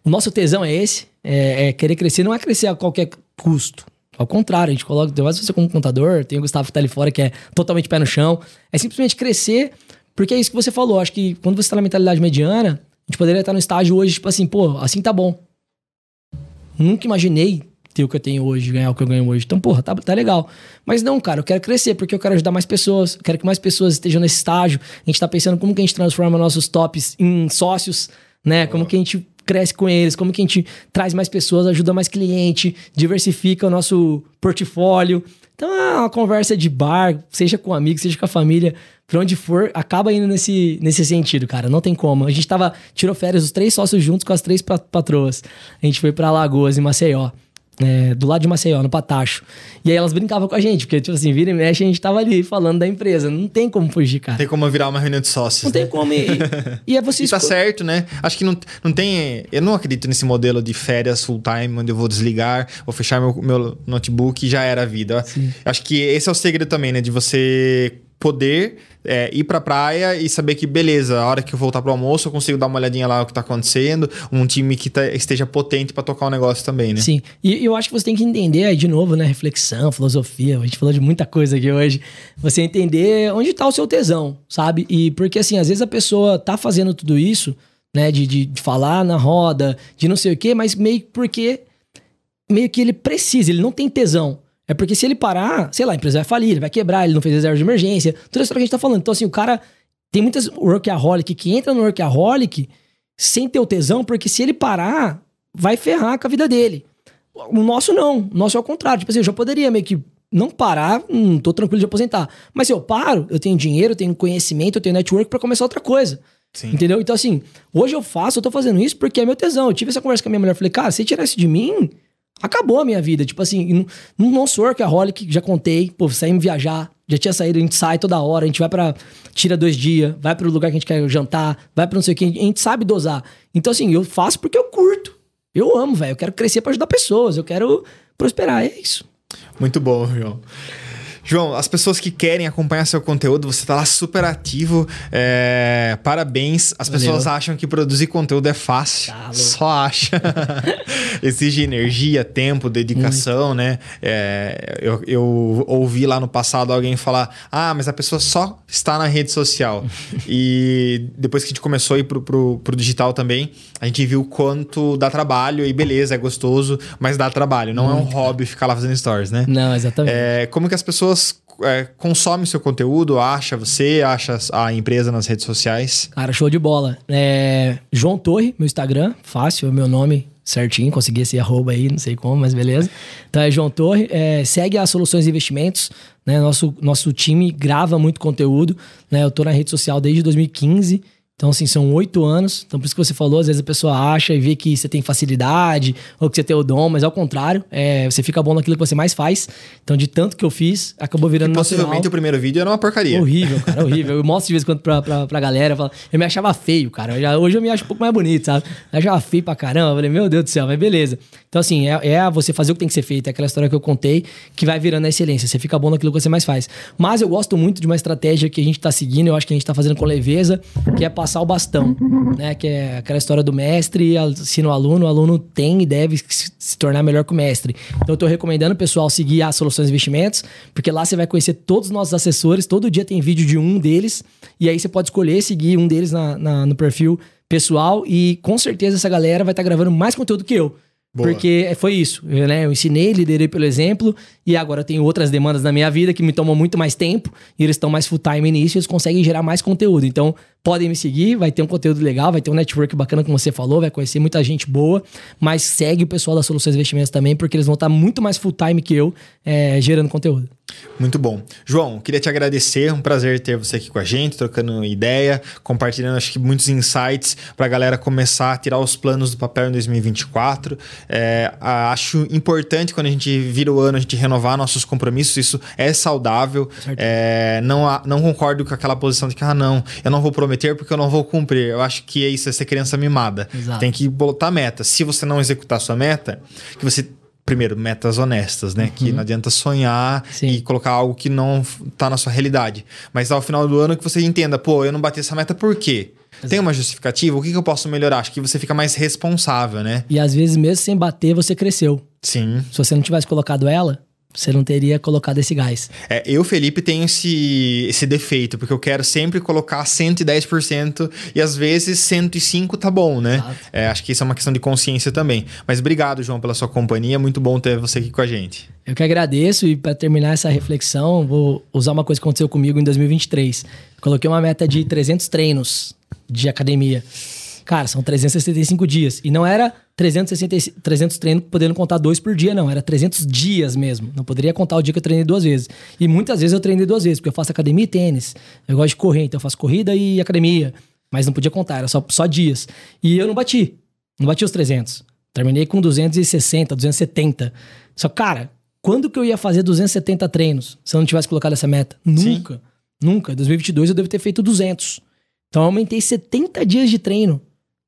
o nosso tesão é esse, é, é querer crescer, não é crescer a qualquer custo. Ao contrário, a gente coloca, mais você como contador, tem o Gustavo que tá ali fora, que é totalmente pé no chão. É simplesmente crescer, porque é isso que você falou. Acho que quando você tá na mentalidade mediana, a gente poderia estar no estágio hoje, tipo assim, pô, assim tá bom. Nunca imaginei ter o que eu tenho hoje, ganhar o que eu ganho hoje. Então, porra, tá, tá legal. Mas não, cara, eu quero crescer porque eu quero ajudar mais pessoas, eu quero que mais pessoas estejam nesse estágio. A gente tá pensando como que a gente transforma nossos tops em sócios, né? Como que a gente cresce com eles, como que a gente traz mais pessoas, ajuda mais cliente, diversifica o nosso portfólio. Então, é uma conversa de bar, seja com amigos, seja com a família, pra onde for, acaba indo nesse, nesse sentido, cara. Não tem como. A gente tava, tirou férias, os três sócios juntos com as três patroas. A gente foi para Lagoas, em Maceió. É, do lado de Maceió, no Patacho. E aí elas brincavam com a gente, porque, tipo assim, vira e mexe, a gente tava ali falando da empresa. Não tem como fugir, cara. Tem como virar uma reunião de sócios. Não né? tem como. E, e é você. e tá certo, né? Acho que não, não tem. Eu não acredito nesse modelo de férias full time, onde eu vou desligar, vou fechar meu, meu notebook e já era a vida. Sim. Acho que esse é o segredo também, né? De você poder é, ir pra praia e saber que, beleza, a hora que eu voltar pro almoço, eu consigo dar uma olhadinha lá o que tá acontecendo, um time que tá, esteja potente para tocar o negócio também, né? Sim. E eu acho que você tem que entender aí, de novo, né? Reflexão, filosofia, a gente falou de muita coisa aqui hoje. Você entender onde tá o seu tesão, sabe? E porque, assim, às vezes a pessoa tá fazendo tudo isso, né? De, de, de falar na roda, de não sei o quê, mas meio porque meio que ele precisa, ele não tem tesão. É porque se ele parar, sei lá, a empresa vai falir, ele vai quebrar, ele não fez reserva de emergência, tudo isso que a gente tá falando. Então, assim, o cara Tem muitas workaholic que entra no workaholic sem ter o tesão, porque se ele parar, vai ferrar com a vida dele. O nosso não. O nosso é o contrário. Tipo assim, eu já poderia meio que não parar, hum, tô tranquilo de aposentar. Mas se eu paro, eu tenho dinheiro, eu tenho conhecimento, eu tenho network para começar outra coisa. Sim. Entendeu? Então, assim, hoje eu faço, eu tô fazendo isso porque é meu tesão. Eu tive essa conversa com a minha mulher, falei, cara, se tirar isso de mim, acabou a minha vida. Tipo assim, não, não sou workaholic, já contei, pô, saímos viajar, já tinha saído, a gente sai toda hora, a gente vai para tira dois dias, vai para o lugar que a gente quer jantar, vai para não sei o que, a gente sabe dosar. Então, assim, eu faço porque eu curto. Eu amo, velho. Eu quero crescer para ajudar pessoas, eu quero prosperar, é isso. Muito bom, João. João, as pessoas que querem acompanhar seu conteúdo, você tá lá super ativo. É... Parabéns. As Valeu. pessoas acham que produzir conteúdo é fácil. Tá Só acha. Exige energia, tempo, dedicação, Muito. né? É... Eu, eu, ouvi lá no passado alguém falar: ah, mas a pessoa só está na rede social. e depois que a gente começou a ir pro, pro, pro digital também, a gente viu quanto dá trabalho e beleza, é gostoso, mas dá trabalho. Não Muito. é um hobby ficar lá fazendo stories, né? Não, exatamente. É... Como que as pessoas pessoas é, consomem seu conteúdo, acha você, acha a empresa nas redes sociais? Cara, show de bola. É, João Torre, meu Instagram, fácil, é meu nome certinho, consegui esse arroba aí, não sei como, mas beleza. Então é João Torre, é, segue a Soluções Investimentos, né? Nosso, nosso time grava muito conteúdo, né? Eu tô na rede social desde 2015, então, assim, são oito anos. Então, por isso que você falou, às vezes a pessoa acha e vê que você tem facilidade ou que você tem o dom, mas ao contrário, é, você fica bom naquilo que você mais faz. Então, de tanto que eu fiz, acabou virando e Possivelmente o primeiro vídeo era uma porcaria. Horrível, cara, horrível. Eu mostro de vez em quando pra, pra, pra galera. Eu, eu me achava feio, cara. Eu já, hoje eu me acho um pouco mais bonito, sabe? Eu achava feio pra caramba. Eu falei, meu Deus do céu, mas beleza. Então, assim, é, é você fazer o que tem que ser feito. É aquela história que eu contei que vai virando a excelência. Você fica bom naquilo que você mais faz. Mas eu gosto muito de uma estratégia que a gente tá seguindo, eu acho que a gente tá fazendo com leveza, que é passar o bastão né? Que é aquela história do mestre, ensina o aluno, o aluno tem e deve se tornar melhor que o mestre. Então eu tô recomendando o pessoal seguir a Soluções Investimentos, porque lá você vai conhecer todos os nossos assessores, todo dia tem vídeo de um deles, e aí você pode escolher seguir um deles na, na no perfil pessoal, e com certeza essa galera vai estar tá gravando mais conteúdo que eu. Boa. Porque foi isso, né? Eu ensinei, liderei pelo exemplo, e agora eu tenho outras demandas na minha vida que me tomam muito mais tempo, e eles estão mais full time nisso, e eles conseguem gerar mais conteúdo. Então, podem me seguir, vai ter um conteúdo legal, vai ter um network bacana, como você falou, vai conhecer muita gente boa, mas segue o pessoal da Soluções Investimentos também, porque eles vão estar muito mais full time que eu é, gerando conteúdo. Muito bom. João, queria te agradecer, um prazer ter você aqui com a gente, trocando ideia, compartilhando acho que muitos insights para a galera começar a tirar os planos do papel em 2024. É, acho importante quando a gente vira o ano, a gente renovar nossos compromissos, isso é saudável. É, não, não concordo com aquela posição de que, ah, não, eu não vou prometer porque eu não vou cumprir. Eu acho que é isso, é ser criança mimada. Exato. Tem que botar meta. Se você não executar sua meta, que você primeiro, metas honestas, né? Uhum. Que não adianta sonhar Sim. e colocar algo que não tá na sua realidade. Mas ao final do ano que você entenda, pô, eu não bati essa meta por quê? Exato. Tem uma justificativa? O que, que eu posso melhorar? Acho que você fica mais responsável, né? E às vezes, mesmo sem bater, você cresceu. Sim. Se você não tivesse colocado ela, você não teria colocado esse gás. É, eu, Felipe, tenho esse, esse defeito, porque eu quero sempre colocar 110% e às vezes 105% tá bom, né? É, acho que isso é uma questão de consciência também. Mas obrigado, João, pela sua companhia. Muito bom ter você aqui com a gente. Eu que agradeço e para terminar essa reflexão, vou usar uma coisa que aconteceu comigo em 2023. Coloquei uma meta de 300 treinos de academia. Cara, são 365 dias. E não era 360, 300 treinos podendo contar dois por dia, não. Era 300 dias mesmo. Não poderia contar o dia que eu treinei duas vezes. E muitas vezes eu treinei duas vezes, porque eu faço academia e tênis. Eu gosto de correr, então eu faço corrida e academia. Mas não podia contar, era só, só dias. E eu não bati. Não bati os 300. Terminei com 260, 270. Só, cara, quando que eu ia fazer 270 treinos se eu não tivesse colocado essa meta? Nunca. Sim. Nunca. Em 2022 eu devo ter feito 200. Então eu aumentei 70 dias de treino.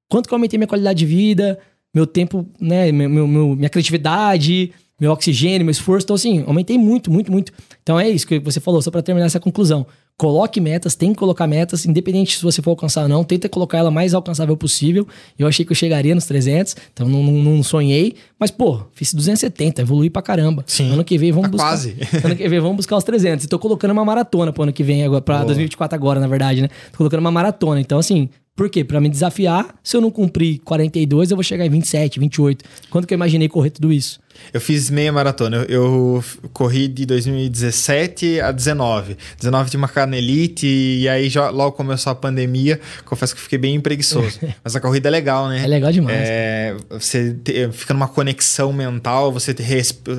Quanto que eu aumentei minha qualidade de vida, meu tempo, né, meu, meu, minha criatividade, meu oxigênio, meu esforço. Então, assim, aumentei muito, muito, muito. Então é isso que você falou, só para terminar essa conclusão. Coloque metas, tem que colocar metas, independente se você for alcançar ou não, tenta colocar ela mais alcançável possível. Eu achei que eu chegaria nos 300, então não, não, não sonhei, mas pô, fiz 270, evolui pra caramba. Sim. Ano que vem vamos tá buscar. Quase. ano que vem vamos buscar os 300. E tô colocando uma maratona pro ano que vem agora, para 2024 agora, na verdade, né? Tô colocando uma maratona. Então assim, por quê? Para me desafiar, se eu não cumprir 42, eu vou chegar em 27, 28. Quando que eu imaginei correr tudo isso? Eu fiz meia maratona. Eu, eu corri de 2017 a 19. 19 tinha uma canelite e aí já, logo começou a pandemia. Confesso que fiquei bem preguiçoso. Mas a corrida é legal, né? É legal demais. É, você te, fica numa conexão mental, você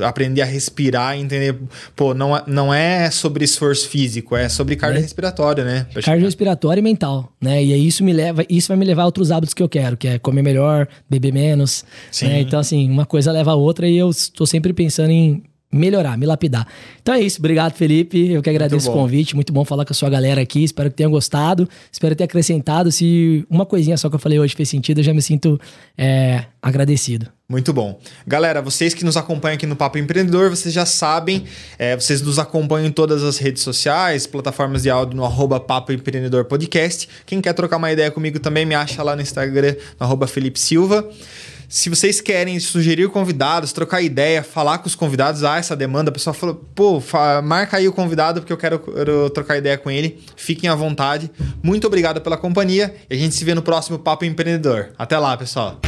aprender a respirar e entender. Pô, não, é, não é sobre esforço físico, é sobre cardiorrespiratório, é. né? Cardiorrespiratório e mental, né? E aí isso me leva, isso vai me levar a outros hábitos que eu quero, que é comer melhor, beber menos. Né? Então, assim, uma coisa leva a outra e eu estou sempre pensando em melhorar, me lapidar. Então é isso, obrigado Felipe, eu que agradeço o convite, muito bom falar com a sua galera aqui, espero que tenham gostado, espero ter acrescentado, se uma coisinha só que eu falei hoje fez sentido, eu já me sinto é, agradecido. Muito bom. Galera, vocês que nos acompanham aqui no Papo Empreendedor, vocês já sabem, é, vocês nos acompanham em todas as redes sociais, plataformas de áudio no arroba Papo Empreendedor Podcast. Quem quer trocar uma ideia comigo também me acha lá no Instagram, no arroba Felipe Silva. Se vocês querem sugerir convidados, trocar ideia, falar com os convidados, há essa demanda, a pessoa falou, pô, marca aí o convidado porque eu quero, quero trocar ideia com ele. Fiquem à vontade. Muito obrigado pela companhia e a gente se vê no próximo Papo Empreendedor. Até lá, pessoal.